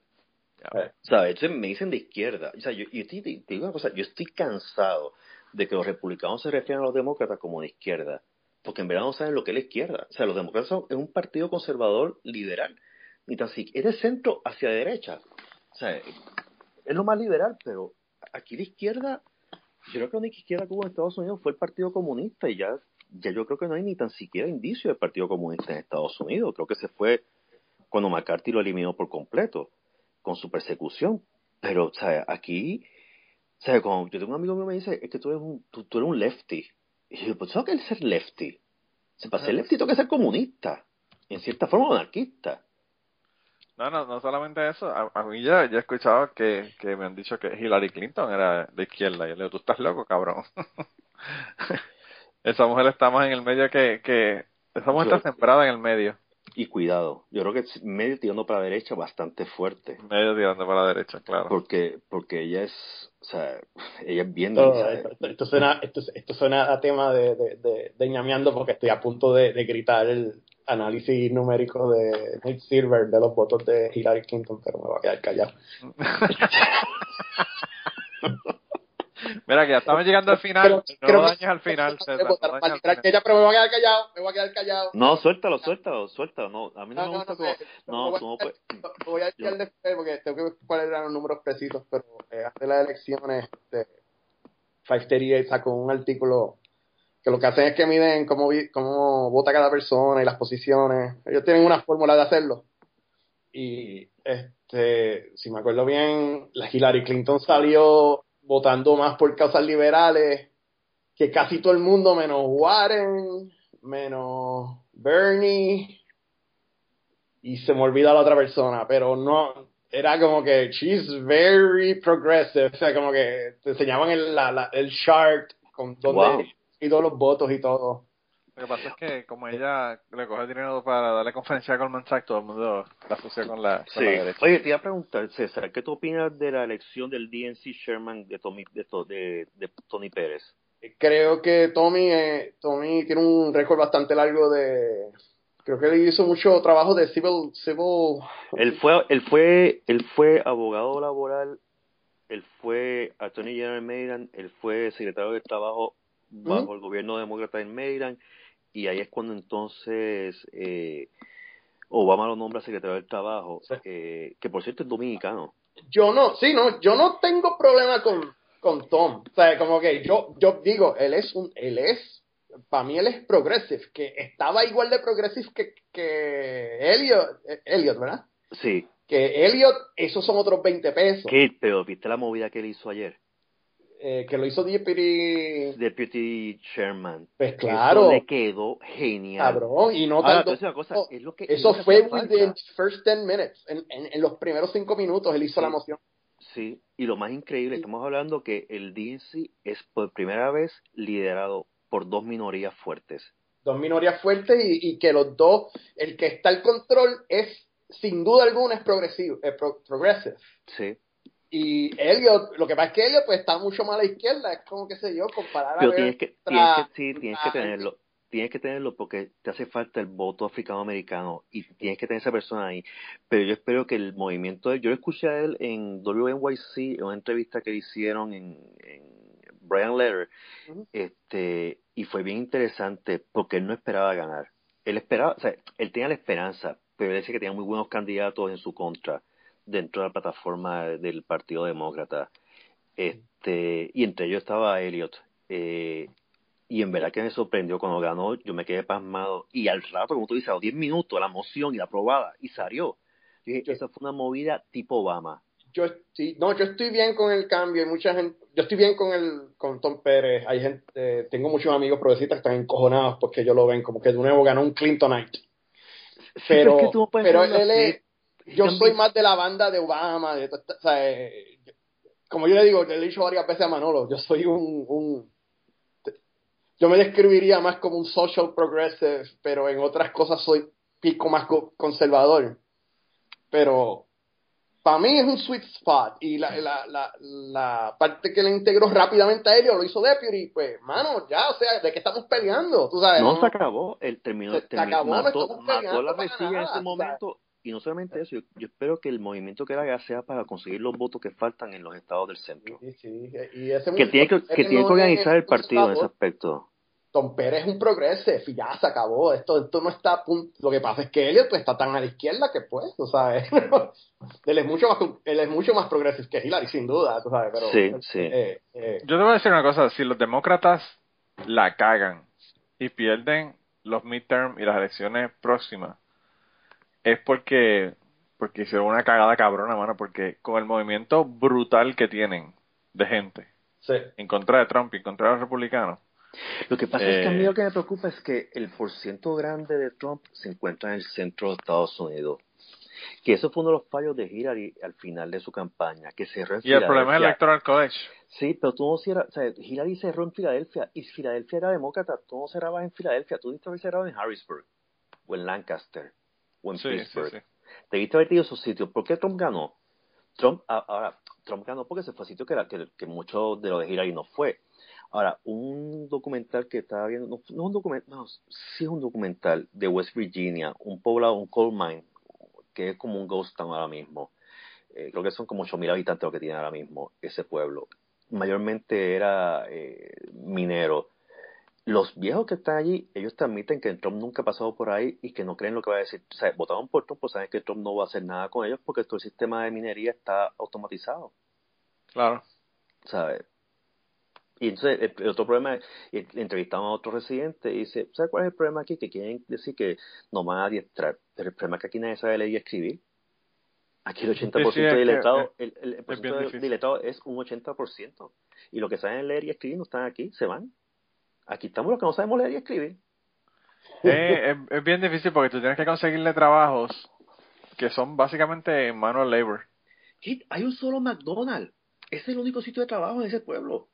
Ya.
¿Sabes? Entonces me dicen de izquierda. O sea, yo, yo te, te digo una cosa, yo estoy cansado de que los republicanos se refieran a los demócratas como de izquierda, porque en verdad no saben lo que es la izquierda. O sea, los demócratas son, es un partido conservador liberal, ni tan siquiera, es de centro hacia derecha. O sea, es lo más liberal, pero aquí la izquierda, yo creo que la única izquierda que hubo en Estados Unidos fue el Partido Comunista y ya, ya yo creo que no hay ni tan siquiera indicio del Partido Comunista en Estados Unidos. Creo que se fue cuando McCarthy lo eliminó por completo, con su persecución. Pero, o sea, aquí, o sea, cuando yo tengo un amigo que me dice, es que tú eres un, tú, tú eres un lefty. Y yo pues tengo que ser lefty. O sea, para ser lefty tengo que ser comunista. En cierta forma, anarquista.
No, no, no solamente eso. A, a mí ya, ya he escuchado que, que me han dicho que Hillary Clinton era de izquierda. Y yo le digo, tú estás loco, cabrón. <laughs> Esa mujer está más en el medio que... que esa mujer
Yo-
está sembrada en el medio.
Y cuidado, yo creo que es medio tirando para la derecha bastante fuerte.
Medio tirando para la derecha, claro.
Porque, porque ella es, o sea, <laughs> ella es bien
Esto,
¿sabes?
esto, esto- esto suena, esto, esto suena a tema de, de, de, de ñameando porque estoy a punto de, de gritar el análisis numérico de Nate Silver de los votos de Hillary Clinton, pero me voy a quedar callado. <laughs> <laughs>
Mira que ya estamos llegando al final.
Pero
no dañes al final, César.
que ella, pero me voy a quedar callado, me voy a quedar callado.
No, suéltalo, suéltalo, suéltalo. No, a mí no,
No,
me gusta
no,
como... No,
voy a-. Voy a decir después porque tengo que ver cuáles eran los números precisos, pero eh, antes de las elecciones, este, 538 sacó un artículo que lo que hacen es que miden cómo, vi- cómo vota cada persona y las posiciones. Ellos tienen una fórmula de hacerlo. Y este, si me acuerdo bien, la Hillary Clinton salió votando más por causas liberales que casi todo el mundo, menos Warren, menos Bernie, y se me olvida la otra persona, pero no, era como que she's very progressive, o sea, como que te enseñaban el, la, la- el chart con donde
Wow.
y todos los votos y todo.
Lo que pasa es que como ella le coge dinero para darle conferencia a Goldman Sachs, todo el mundo la asocia con la, con
Sí.
la derecha.
Oye, te iba a preguntar, César, ¿qué tú opinas de la elección del DNC Sherman de, Tommy, de, to- de, de Tony Pérez?
Creo que Tommy, eh, Tommy tiene un récord bastante largo de, creo que él hizo mucho trabajo de civil, civil,
Él fue, él fue, él fue abogado laboral, él fue attorney general en Maryland, él fue secretario de trabajo bajo el gobierno demócrata en Maryland, y ahí es cuando entonces eh, Obama lo nombra secretario del trabajo,
Sí.
eh, que por cierto es dominicano.
yo no, sí, no, yo no tengo problema con, con Tom. O sea, como que yo, yo digo, él es un, él es, para mí él es progressive, que estaba igual de progressive que, que Elliot, eh, Elliot, ¿verdad?
Sí,
Que Elliot, esos son otros 20 pesos.
Kate, pero viste la movida que él hizo ayer,
Eh, que lo hizo Deputy,
Deputy Chairman.
pues claro,
Eso le quedó genial.
cabrón, y no
Ahora,
tardó-
te voy a decir una cosa, es lo que, es
Eso fue within the first 10 minutes. En, en, en los primeros 5 minutos él hizo
Sí.
la moción.
Sí, y lo más increíble, estamos hablando que el DNC es por primera vez liderado por dos minorías fuertes.
Dos minorías fuertes y, y que los dos, el que está al control es, sin duda alguna, es progresivo, es pro- progressive.
Sí,
Y Elliot, lo que pasa es que Elliot pues está mucho más a la izquierda, es como, qué sé yo, comparar a
pero
ver
tienes que, tienes que, sí, tienes que tenerlo. Tienes que tenerlo porque te hace falta el voto africano-americano y tienes que tener esa persona ahí. Pero yo espero que el movimiento de él, yo lo escuché a él en WNYC, en una entrevista que le hicieron en, en Brian Letter, este, y fue bien interesante porque él no esperaba ganar. Él esperaba, o sea, él tenía la esperanza, pero él decía que tenía muy buenos candidatos en su contra dentro de la plataforma del Partido Demócrata. Este, y entre ellos estaba Elliot. Eh, y en verdad que me sorprendió cuando ganó, yo me quedé pasmado. Y al rato, como tú dices, a los 10 minutos, la moción y la aprobada, y salió. Yo dije, esa fue una movida tipo Obama.
yo sí, no, yo estoy bien con el cambio, hay mucha gente, yo estoy bien con el con Tom Pérez, hay gente, eh, tengo muchos amigos progresistas que están encojonados porque ellos lo ven como que de nuevo ganó un Clintonite. Pero,
es que tú no puedes
pero
verlo
él es, yo soy más de la banda de Obama, de, o sea, eh, como yo le digo, le he dicho varias veces a Manolo, yo soy un, un yo me describiría más como un social progressive, pero en otras cosas soy pico más co- conservador. Pero para mí es un sweet spot. Y la, la, la, la parte que le integró rápidamente a Helio lo hizo Deputy, pues, mano, ya, o sea, ¿de qué estamos peleando? ¿Tú sabes?
No, se acabó. El terminó,
Se- se acabó,
mató, la
para
resilla en ese momento. Y no solamente eso, yo, yo espero que el movimiento que haga sea para conseguir los votos que faltan en los estados del centro.
Sí, sí, y ese
Que tiene que, que,
él
tiene
no
que organizar el partido en ese aspecto.
Tom Pérez es un progressive y ya se acabó. Esto, esto no está a punto. Lo que pasa es que Elliot pues, está tan a la izquierda que pues, tú sabes. <laughs> él es mucho más él es mucho más progressive que Hillary, sin duda, tú sabes, pero
Sí, sí.
eh, eh,
Yo te voy a decir una cosa, si los demócratas la cagan y pierden los midterm y las elecciones próximas, es porque porque hicieron una cagada cabrona, mano, porque con el movimiento brutal que tienen de gente
sí.
en contra de Trump y en contra de los republicanos,
Lo que pasa es que a mí
Eh.
lo que me preocupa es que el porciento grande de Trump se encuentra en el centro de Estados Unidos. Que eso fue uno de los fallos de Hillary al final de su campaña, que cerró en
y el problema es el
Filadelfia.
Electoral College.
Sí, pero tú no cierras, o sea, Hillary cerró en Filadelfia y Filadelfia era demócrata, tú no cerrabas en Filadelfia, tú haber cerrado en Harrisburg, o en Lancaster, o en
Sí, sí,
Pittsburgh.
sí.
Debiste haber tenido esos sitios. ¿Por qué Trump ganó? Trump, ahora, Trump ganó porque se fue a sitio que, era, que, que mucho de lo de Hillary no fue. Ahora, un documental que estaba viendo, no, no un documental, no, sí es un documental de West Virginia, un poblado, un coal mine, que es como un ghost town ahora mismo. Eh, creo que son como 8.000 habitantes lo que tiene ahora mismo ese pueblo. Mayormente era eh, minero. Los viejos que están allí, ellos te admiten que Trump nunca ha pasado por ahí y que no creen lo que va a decir. O sea, votaron por Trump, pues saben que Trump no va a hacer nada con ellos porque todo el sistema de minería está automatizado.
Claro.
¿sabes? Y entonces el, el otro problema es, entrevistamos a otro residente y dice, ¿sabes cuál es el problema aquí? Que quieren decir que nos van a adiestrar, pero el problema es que aquí nadie sabe leer y escribir. Aquí el 80%
Sí, sí,
de
que,
letrado,
eh,
el, el, el
es
porcentaje de- es un 80%. Y los que saben leer y escribir no están aquí, se van. Aquí estamos los que no sabemos leer y escribir.
Eh, es, es bien difícil porque tú tienes que conseguirle trabajos que son básicamente manual labor.
Hay un solo McDonald's. Ese es el único sitio de trabajo en ese pueblo.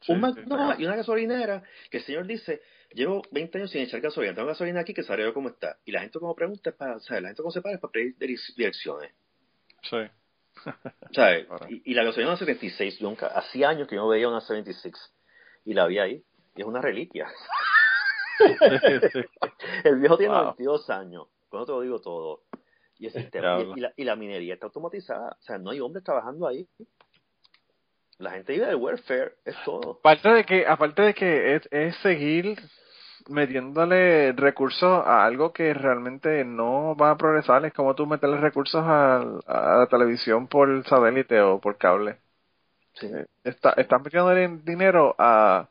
Sí,
un
sí,
McDonald's y una gasolinera que el señor dice, llevo 20 años sin echar gasolina, tengo gasolina aquí que sabe yo cómo está. Y la gente como pregunta es para, ¿sabes? La gente como se para es para pedir direc- direcciones.
Sí.
¿Sabes? <laughs> Y, y la gasolina es una 76, yo nunca, hacía años que yo no veía una 76 y la vi ahí. Y es una reliquia. <laughs> El viejo tiene
Wow.
22 años, eso te lo digo todo. Y, el sistema, y, y la, y la minería está automatizada, o sea, no hay hombres trabajando ahí. La gente vive del welfare, es todo.
Aparte de que, aparte de que es, es seguir metiéndole recursos a algo que realmente no va a progresar, es como tú meterle recursos a, la televisión por satélite o por cable.
Sí.
Eh, Está, están metiéndole dinero a,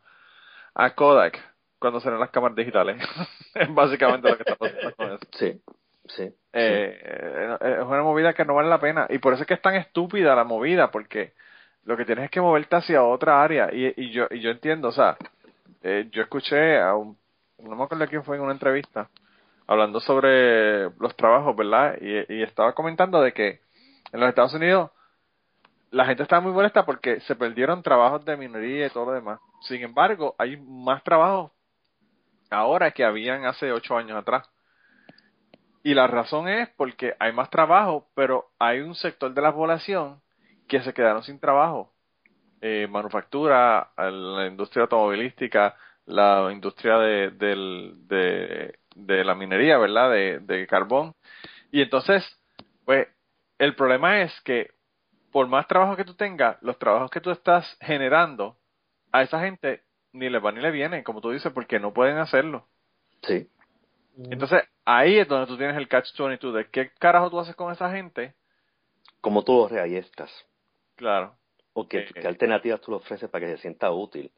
a Kodak cuando salen las cámaras digitales. <laughs> es básicamente lo que está pasando con eso.
Sí, sí.
Eh, eh, es una movida que no vale la pena y por eso es que es tan estúpida la movida porque lo que tienes es que moverte hacia otra área y, y yo y yo entiendo o sea eh, yo escuché a un no me acuerdo quién fue en una entrevista hablando sobre los trabajos verdad y, y estaba comentando de que en los Estados Unidos la gente está muy molesta porque se perdieron trabajos de minería y todo lo demás sin embargo hay más trabajos ahora que habían hace ocho años atrás y la razón es porque hay más trabajo, pero hay un sector de la población que se quedaron sin trabajo. Eh, manufactura, la industria automovilística, la industria de, del- de, de la minería, ¿verdad? De, de carbón. Y entonces, pues, el problema es que por más trabajo que tú tengas, los trabajos que tú estás generando, a esa gente ni le va ni le viene, como tú dices, porque no pueden hacerlo.
Sí.
Entonces, ahí es donde tú tienes el catch 22 de qué carajo tú haces con esa gente.
Como tú lo reayestas.
Claro,
O qué,
Eh,
qué alternativas tú le ofreces para que se sienta útil.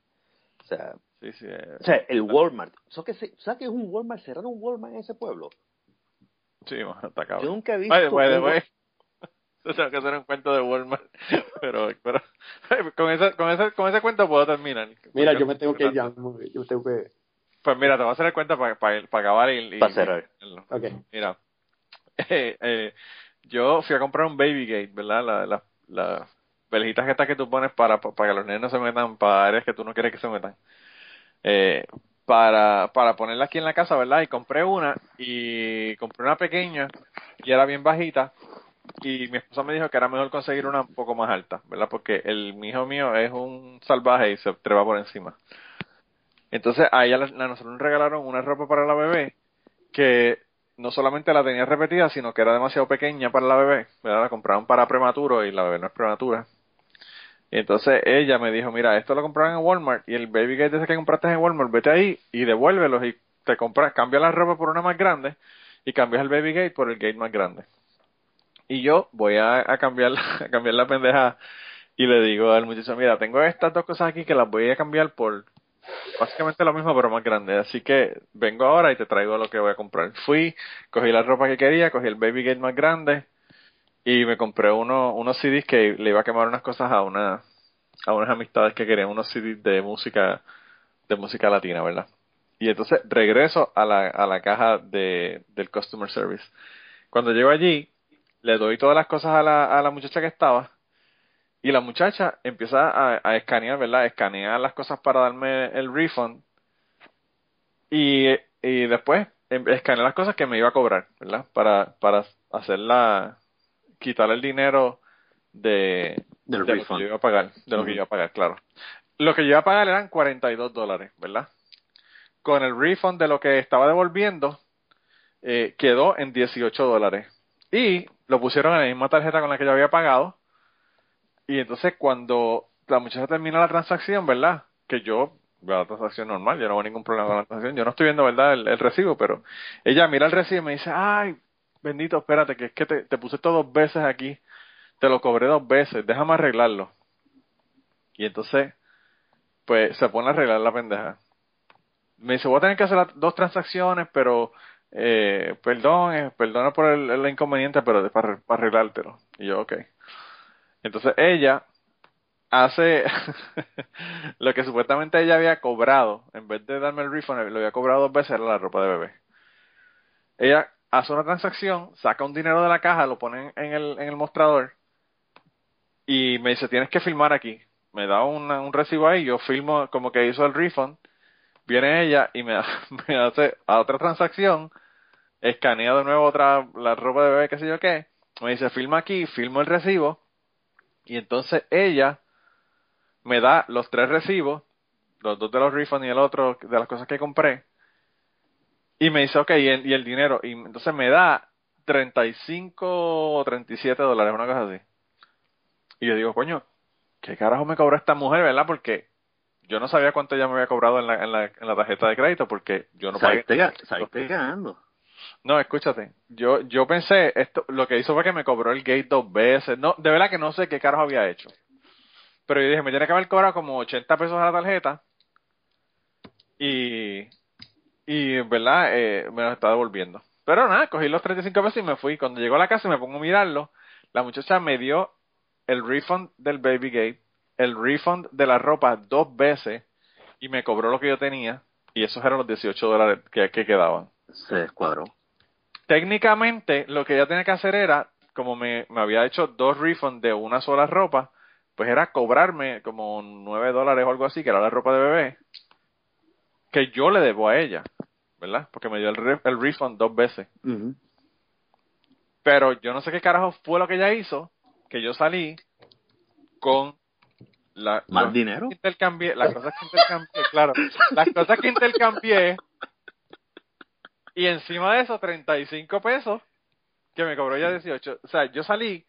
O sea,
sí, sí. eh,
o sea el Walmart. ¿Sabes qué, se- ¿Sabes qué es un Walmart? Cerraron un Walmart en ese pueblo.
sí, mano, está
Yo
cabrón.
nunca he visto.
Way, tengo que hacer un cuento de Walmart, <laughs> pero, pero <laughs> con, esa, con, esa, con ese cuento puedo terminar.
Mira, yo me tengo que ir ya. Yo tengo que.
Pues mira, te voy a hacer el cuento para, para, para acabar y, y-
Para cerrar.
Mira, <laughs> eh, eh, yo fui a comprar un Baby Gate, ¿verdad? La, la, la verjitas que estas que tú pones para, para que los nenes no se metan para áreas que tú no quieres que se metan. Eh, para, para ponerla aquí en la casa, ¿verdad? Y compré una y compré una pequeña y era bien bajita y mi esposa me dijo que era mejor conseguir una un poco más alta, ¿verdad? Porque el hijo mío es un salvaje y se trepa por encima. Entonces a ella, a nosotros nos regalaron una ropa para la bebé que no solamente la tenía repetida, sino que era demasiado pequeña para la bebé, ¿verdad? La compraron para prematuro y la bebé no es prematura. Y entonces ella me dijo, mira, esto lo compraron en Walmart y el baby gate ese que compraste en Walmart, vete ahí y devuélvelos y te compras, cambia la ropa por una más grande y cambias el baby gate por el gate más grande. Y yo voy a, cambiar, <laughs> cambiar la pendeja y le digo al muchacho, mira, tengo estas dos cosas aquí que las voy a cambiar por básicamente lo mismo pero más grande. Así que vengo ahora y te traigo lo que voy a comprar. Fui, cogí la ropa que quería, cogí el baby gate más grande y me compré uno, unos CDs que le iba a quemar unas cosas a una a unas amistades que querían unos CDs de música de música latina, ¿verdad? Y entonces regreso a la, a la caja de, del customer service. Cuando llego allí, le doy todas las cosas a la, a la muchacha que estaba y la muchacha empieza a, a escanear, ¿verdad? Escanear las cosas para darme el refund y, y después em, escanear las cosas que me iba a cobrar, ¿verdad? Para, para hacer la, quitar el dinero de,
Del
de lo que yo iba a pagar, de lo que yo iba a pagar, claro. Lo que yo iba a pagar eran 42 dólares, ¿verdad? Con el refund de lo que estaba devolviendo, eh, quedó en 18 dólares. Y lo pusieron en la misma tarjeta con la que yo había pagado. Y entonces cuando la muchacha termina la transacción, ¿verdad? Que yo la transacción normal, yo no veo ningún problema con la transacción. Yo no estoy viendo, ¿verdad? El, el recibo, pero ella mira el recibo y me dice, ay, bendito, espérate, que es que te, te puse esto dos veces aquí. Te lo cobré dos veces, déjame arreglarlo. Y entonces, pues se pone a arreglar la pendeja. Me dice, voy a tener que hacer las dos transacciones, pero eh, perdón, eh, perdona por el, inconveniente, pero de- para, para arreglártelo. Y yo, ok. Entonces ella hace <laughs> lo que supuestamente ella había cobrado, en vez de darme el refund, lo había cobrado dos veces, era la ropa de bebé. Ella hace una transacción, saca un dinero de la caja, lo pone en el, en el mostrador y me dice, tienes que filmar aquí. Me da un recibo ahí, yo filmo como que hizo el refund, viene ella y <laughs> me, hace a otra transacción, escanea de nuevo otra, la ropa de bebé, qué sé yo qué, me dice, filma aquí, filmo el recibo, y entonces ella me da los tres recibos, los dos de los refunds y el otro de las cosas que compré, y me dice, ok, y el, y el dinero, y entonces me da 35 o 37 dólares, una cosa así. Y yo digo, coño, ¿qué carajo me cobró esta mujer, verdad? Porque yo no sabía cuánto ella me había cobrado en la, en la, en la tarjeta de crédito, porque yo no pagué.
Saliste, ga- saliste ganando.
No, escúchate, yo, yo pensé, esto, lo que hizo fue que me cobró el gate dos veces. No, de verdad que no sé qué carajo había hecho. Pero yo dije, me tiene que haber cobrado como 80 pesos a la tarjeta. Y, y en verdad, eh, me los está devolviendo. Pero nada, cogí los 35 pesos y me fui. Cuando llegó a la casa y me pongo a mirarlo, la muchacha me dio el refund del baby gate, el refund de la ropa dos veces y me cobró lo que yo tenía. Y esos eran los 18 dólares que, que quedaban
Se descuadró.
técnicamente lo que ella tenía que hacer era, como me, me había hecho dos refunds de una sola ropa, pues era cobrarme como nueve dólares o algo así, que era la ropa de bebé, que yo le debo a ella, ¿verdad? Porque me dio el, re- el refund dos veces. Pero yo no sé qué carajo fue lo que ella hizo, que yo salí con la,
¿Más dinero?
intercambié, las cosas que intercambié, claro, las cosas que intercambié y encima de eso 35 pesos que me cobró ya 18. O sea, yo salí,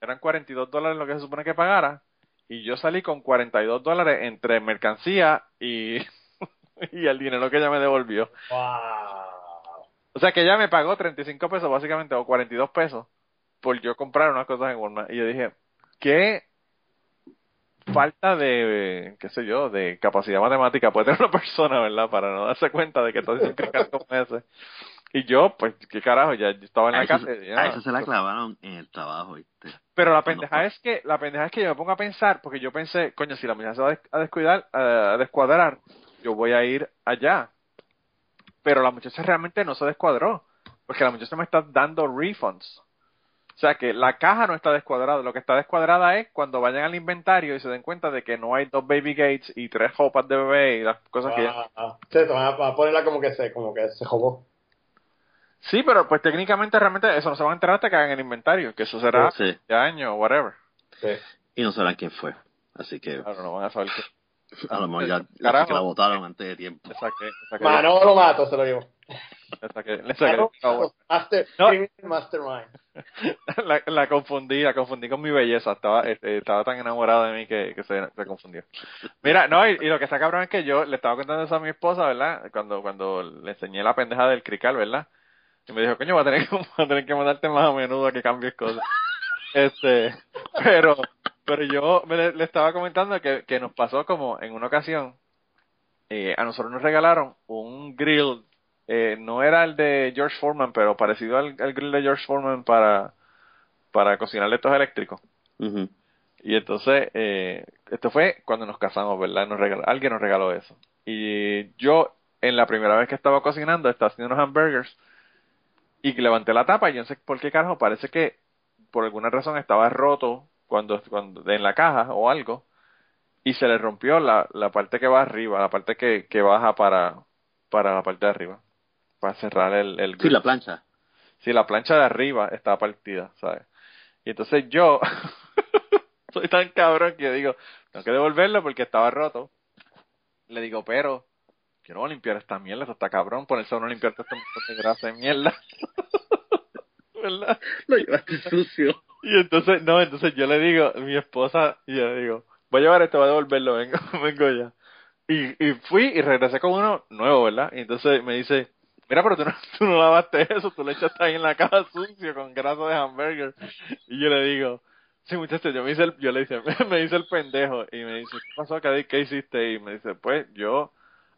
eran 42 dólares lo que se supone que pagara y yo salí con 42 dólares entre mercancía y, <laughs> y el dinero que ella me devolvió.
Wow.
O sea que ella me pagó 35 pesos básicamente o 42 pesos por yo comprar unas cosas en Walmart. Y yo dije, ¿qué falta de, qué sé yo, de capacidad matemática puede tener una persona, ¿verdad? Para no darse cuenta de que está un cacao como ese. Y yo, pues, ¿qué carajo? Ya yo estaba en
A
la casa.
a eso se la clavaron en el trabajo, ¿viste?
pero la pendeja es que, la pendeja es que yo me pongo a pensar, porque yo pensé, coño, si la muchacha se va a descuidar, a descuadrar, yo voy a ir allá. Pero la muchacha realmente no se descuadró, porque la muchacha me está dando refunds. O sea que la caja no está descuadrada, lo que está descuadrada es cuando vayan al inventario y se den cuenta de que no hay dos baby gates y tres ropas de bebé y las cosas que.
Wow. Sí, te van a, ponerla como que se, como que se jugó.
Sí, pero pues técnicamente realmente eso no se van a enterar hasta que hagan el inventario, que eso será
Sí.
de año o whatever.
Sí.
Y no sabrán quién fue. Así que
Claro, no van a saber que...
a lo mejor ya, ya
Carajo.
que la votaron antes de tiempo.
Le saqué, le saqué,
Manolo Mato se lo llevó.
le saqué, le saqué-
Manolo Mato, Master,
No.
Mastermind. <laughs>
la, la confundí, la confundí con mi belleza. Estaba, este, estaba tan enamorado de mí que, que se, se confundió. Mira, no, y, y lo que está cabrón es que yo le estaba contando eso a mi esposa, ¿verdad? Cuando, cuando le enseñé la pendeja del crical, ¿verdad? Y me dijo, coño, voy a tener que, <laughs> a tener que mandarte más a menudo a que cambies cosas. <laughs> Este, pero, pero yo me le, le estaba comentando que, que nos pasó como en una ocasión, eh, a nosotros nos regalaron un grill, eh, no era el de George Foreman, pero parecido al, al grill de George Foreman para, para cocinar estos eléctricos. Y entonces, eh, esto fue cuando nos casamos, ¿verdad? Nos regaló, alguien nos regaló eso. Y yo, en la primera vez que estaba cocinando, estaba haciendo unos hamburgers y levanté la tapa y yo no sé por qué carajo, parece que por alguna razón estaba roto cuando, cuando en la caja o algo y se le rompió la, la parte que va arriba, la parte que, que baja para, para la parte de arriba, para cerrar el, el
Sí, la plancha.
Sí, la plancha de arriba estaba partida, ¿sabes? Y entonces yo <laughs> soy tan cabrón que yo digo, tengo que devolverlo porque estaba roto. Le digo, pero a limpiar esta mierda, esto está cabrón, ponerse a uno limpiar todo este montón de grasa de mierda. <laughs> ¿Verdad?
Lo llevaste sucio.
Y entonces, no, entonces yo le digo, mi esposa, y yo le digo, voy a llevar esto, voy a devolverlo, vengo, <laughs> vengo ya. Y, y fui y regresé con uno nuevo, ¿verdad? Y entonces me dice, mira, pero tú no, <laughs> tú no lavaste eso, tú lo echaste ahí en la caja sucio con grasa de hamburger. Y yo le digo, sí, muchacho, yo me hice el, yo le dice, <laughs> me hice el pendejo. Y me dice, ¿qué pasó, Cady? ¿Qué hiciste? Y me dice, pues, yo,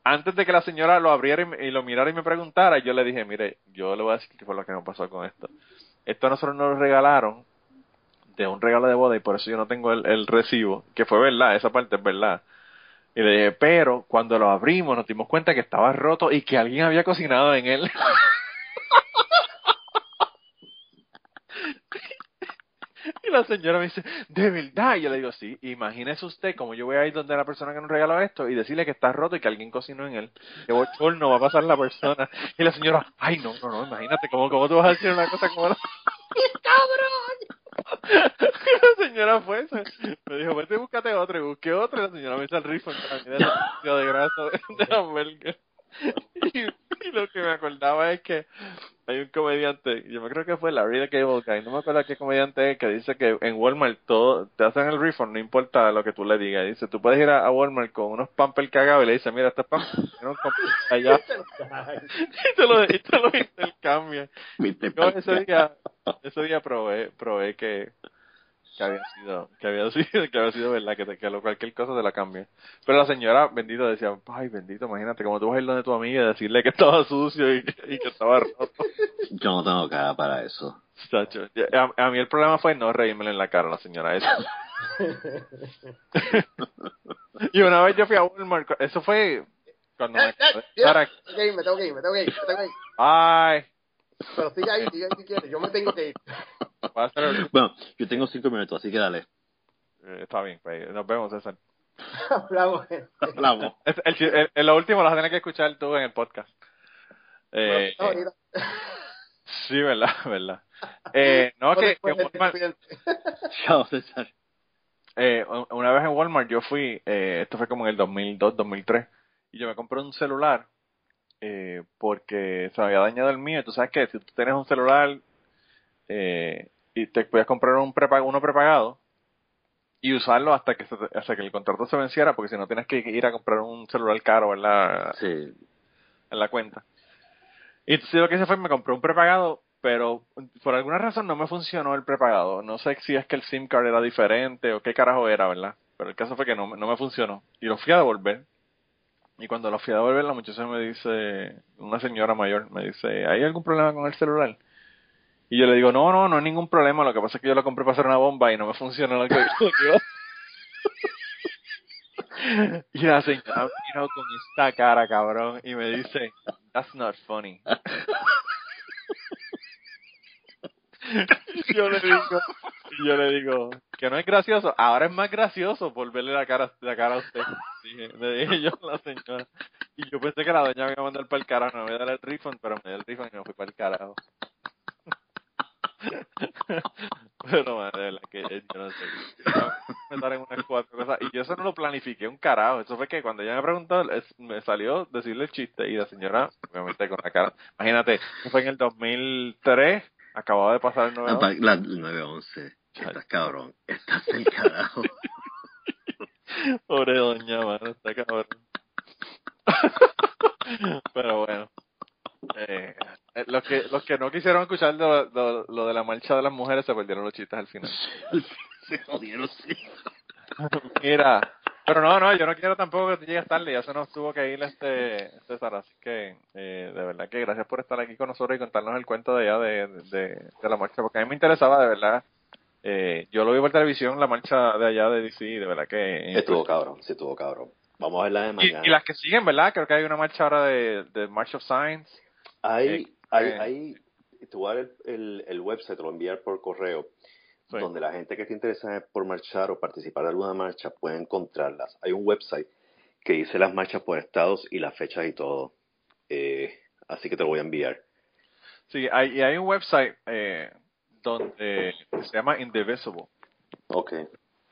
antes de que la señora lo abriera y, y lo mirara y me preguntara, yo le dije, mire, yo le voy a decir qué fue lo que me pasó con esto. Esto a nosotros nos lo regalaron de un regalo de boda y por eso yo no tengo el, recibo, que fue verdad, esa parte es verdad. Y le dije, pero cuando lo abrimos nos dimos cuenta que estaba roto y que alguien había cocinado en él. <laughs> y la señora me dice, ¿de verdad? Y yo le digo, sí, imagínese usted como yo voy a ir donde la persona que nos regaló esto y decirle que está roto y que alguien cocinó en él. Que bochorno va a pasar la persona. Y la señora, ay, no, no, no, imagínate, ¿cómo, cómo tú vas a decir una cosa como la... <laughs> <laughs> la señora fue, me dijo, vete, búscate otro, y busqué otro, y la señora me hizo el rifle <laughs> de de grasa de, de hamburger. <laughs> Y, y lo que me acordaba es que hay un comediante, yo me creo que fue Larry the Cable Guy, no me acuerdo qué comediante es, que dice que en Walmart todo, te hacen el refund, no importa lo que tú le digas. Dice, tú puedes ir a, a Walmart con unos pampers cagados y le dices, mira, estos pampers, pampers <laughs> allá, <laughs> y te lo, y te lo intercambian. Yo ese día, ese día probé, probé que, que había sido, que había <laughs> sido, que había sido verdad, que, te- que lo, cualquier cosa te la cambia. Pero la señora bendito decía, ay bendito, imagínate, como tú vas a ir donde tu amiga y decirle que estaba sucio y, que- y que estaba roto. <laughs>
Yo no tengo cara para eso.
Chacho, A, a mí el problema fue no reírmelo en la cara a la señora esa. <laughs> y una vez yo fui a Walmart, eso fue cuando me... Para,
Ok, me tengo que ir, me tengo que ir, me tengo que ir.
ay,
Pero sigue ahí, sigue ahí si quieres. Yo me tengo que ir.
Va a ser el-
Bueno, yo tengo cinco minutos, así que dale.
eh, Está bien, pues, nos vemos, César. <laughs>
Hablamos.
Hablamos.
Es- El, el, el- lo último lo vas a tener que escuchar tú en el podcast. Eh,
Bueno,
eh, sí, verdad, <laughs> verdad. Eh, no, que, Walmart- <laughs>
Chao, César.
eh, una vez en Walmart yo fui, eh, esto fue como en el 2002, 2003, y yo me compré un celular eh, porque se me había dañado el mío. Y Tú sabes que si tú tienes un celular eh, y te podías comprar un prepa- uno prepagado y usarlo hasta que, hasta que el contrato se venciera, porque si no tienes que ir a comprar un celular caro, ¿verdad?
Sí.
en la cuenta. Y entonces lo que hice fue me compré un prepagado, pero por alguna razón no me funcionó el prepagado. No sé si es que el SIM card era diferente o qué carajo era, ¿verdad? Pero el caso fue que no, no me funcionó. Y lo fui a devolver. Y cuando lo fui a devolver, la muchacha me dice, una señora mayor, me dice, ¿hay algún problema con el celular? Y yo le digo, no, no, no hay ningún problema. Lo que pasa es que yo lo compré para hacer una bomba y no me <laughs> funcionó lo que, iba <laughs> Y la señora miró con esta cara, cabrón, y me dice, that's not funny. <laughs> Yo le digo, yo le digo, que no es gracioso, ahora es más gracioso por verle la cara, la cara a usted. Dije, le dije yo a la señora. Y yo pensé que la doña me iba a mandar para el carajo, no me iba a dar el refund, pero me dio el refund y me fui para el carajo. <laughs> Pero, madre, de verdad que eh, yo no sé. En unas cuatro cosas. Y yo eso no lo planifiqué un carajo. Eso fue que cuando ella me preguntó, me salió decirle el chiste y la señora, obviamente con la cara. Imagínate, eso fue en el 2003, acababa de pasar el 9
Apa- La 911. Estás cabrón. Estás del carajo. <laughs>
Pobre doña, mano, está cabrón. <laughs> Pero bueno. Eh, los que los que no quisieron escuchar lo, lo, lo de la marcha de las mujeres se perdieron los chistes al final. <laughs>
Se jodieron, sí.
Mira, pero no, no, yo no quiero tampoco que llegues tarde, ya se nos tuvo que ir este César, así que eh, de verdad que gracias por estar aquí con nosotros y contarnos el cuento de allá de, de, de la marcha, porque a mí me interesaba de verdad. Eh, yo lo vi por televisión, la marcha de allá de DC, de verdad que...
Estuvo cabrón, sí estuvo cabrón. Vamos a ver la de
Y,
mañana.
y las que siguen, ¿verdad? Creo que hay una marcha ahora de, de March of Science.
Hay,
Eh,
hay,
eh.
hay, te voy a dar el, el, el website, te lo voy a enviar por correo,
Sí.
donde la gente que esté interesada por marchar o participar de alguna marcha puede encontrarlas. Hay un website que dice las marchas por estados y las fechas y todo. Eh, así que te lo voy a enviar.
Sí, hay, y hay un website eh, donde que se llama Indivisible.
Ok.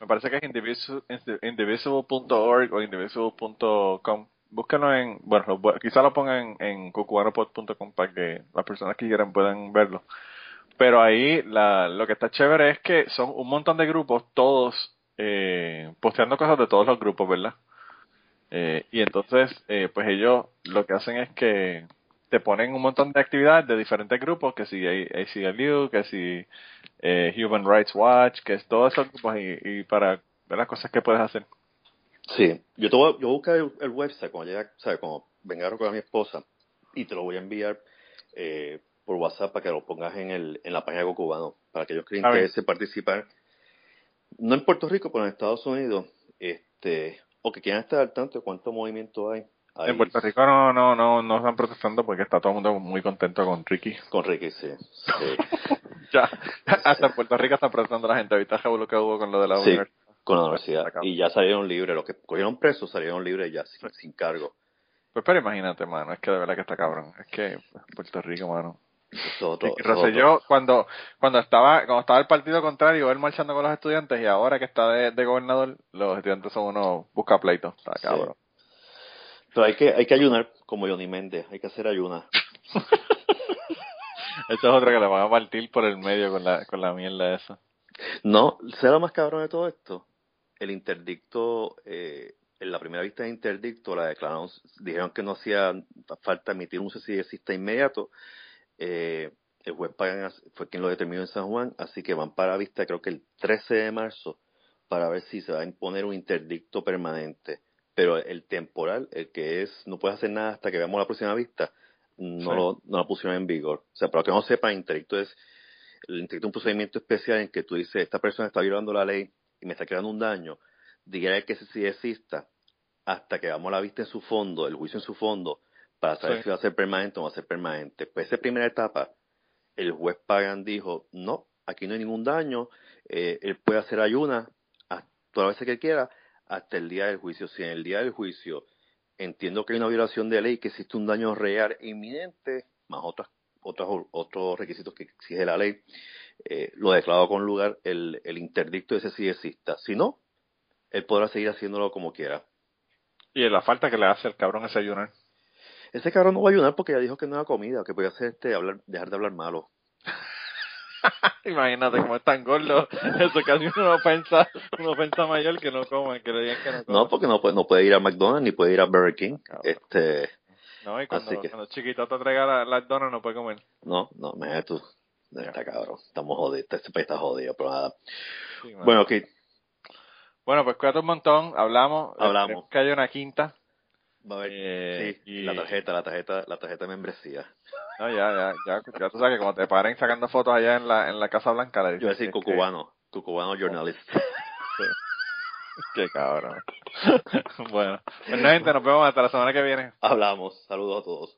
Me parece que es indivisible- indi- indivisible.org o indivisible.com. Búsquenlo en, bueno, quizá lo pongan en, en cucubanopod.com para que las personas que quieran puedan verlo. Pero ahí la, lo que está chévere es que son un montón de grupos, todos eh, posteando cosas de todos los grupos, ¿verdad? Eh, y entonces, eh, pues ellos lo que hacen es que te ponen un montón de actividades de diferentes grupos, que si ACLU, que si eh, Human Rights Watch, que es todos esos grupos y para ver las cosas que puedes hacer.
Sí, yo te voy, a- yo buscar el, el website cuando llegue, sea, cuando venga a recoger a mi esposa y te lo voy a enviar eh, por WhatsApp para que lo pongas en, el, en la página de Cubano, para que les
A ver.
interese participar, no en Puerto Rico, pero en Estados Unidos, este, o que quieran estar al tanto de cuánto movimiento hay.
En Puerto Rico no, no, no, no están protestando porque está todo el mundo muy contento con Ricky.
Con Ricky, sí. <laughs> sí.
Ya, <laughs> hasta en Puerto Rico están protestando la gente. Ahorita lo que hubo con lo de la
Sí,
universidad.
Con la universidad.
Acá.
Y ya salieron libres, los que cogieron presos salieron libres ya, sin, sin cargo.
Pues pero imagínate, mano, es que de verdad que está cabrón. Es que Puerto Rico, mano.
Otro-.
Rosselló, cuando, cuando estaba, cuando estaba el partido contrario, él marchando con los estudiantes y ahora que está de, de gobernador, los estudiantes son unos buscapleitos. Está
Sí.
cabrón.
Pero hay que, hay que ayunar, como Johnny Méndez, hay que hacer ayunas. <laughs> <laughs>
Eso es otro que le van a partir por el medio con la, con la mierda esa.
No, ¿será lo más cabrón de todo esto? El interdicto, eh, en la primera vista de interdicto, la declararon, dijeron que no hacía falta emitir un cese inmediato. Eh, el juez Pagan fue quien lo determinó en San Juan, así que van para vista creo que el 13 de marzo para ver si se va a imponer un interdicto permanente. Pero el temporal, el que es, no puedes hacer nada hasta que veamos la próxima vista, no,
Sí.
lo, no pusieron en vigor. O sea, para que no sepan, interdicto es el interdicto es un procedimiento especial en que tú dices, esta persona está violando la ley y me está creando un daño, diga que sí exista hasta que vamos a la vista en su fondo, el juicio en su fondo, para saber
Sí.
si va a ser permanente o no va a ser permanente. Pues esa primera etapa, el juez Pagan dijo, no, aquí no hay ningún daño, eh, él puede hacer ayunas a todas las veces que quiera hasta el día del juicio. Si en el día del juicio entiendo que hay una violación de ley, que existe un daño real inminente, más otras, otros, otros requisitos que exige la ley, eh, lo declaro con lugar el, el interdicto ese sí exista. Si no, él podrá seguir haciéndolo como quiera.
Y la falta que le hace el cabrón ese ayunar.
Ese cabrón no va a ayunar porque ya dijo que no era comida, que podía hacer este hablar, dejar de hablar malo. <laughs>
Imagínate cómo es tan gordo. Eso casi una ofensa, una ofensa mayor que no coman, que le digan que no coman.
No, porque no puede, no puede ir a McDonald's ni puede ir a Burger King.
Cabrón.
Este,
No, y cuando,
Así que-
cuando chiquito te traiga la- donas no puede comer.
no, no, me tú.
Ya.
Está cabrón. Estamos jodidos. Este país está jodido, pero nada.
Sí.
Bueno, ok.
Bueno, pues cuídate un montón, hablamos.
Hablamos.
Que haya una quinta.
Va a ver.
Eh,
sí,
y-
la tarjeta, la tarjeta, la tarjeta de membresía.
No, ya, ya, ya, ya tú sabes que como te paren sacando fotos allá en la, en la Casa Blanca, le
Yo voy a decir
dices que-
cucubano, cucubano journalist. <laughs>
Qué cabrón. <laughs> bueno, pues no, gente, nos vemos hasta la semana que viene.
Hablamos. Saludos a todos.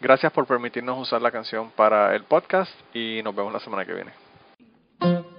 Gracias por permitirnos usar la canción para el podcast y nos vemos la semana que viene.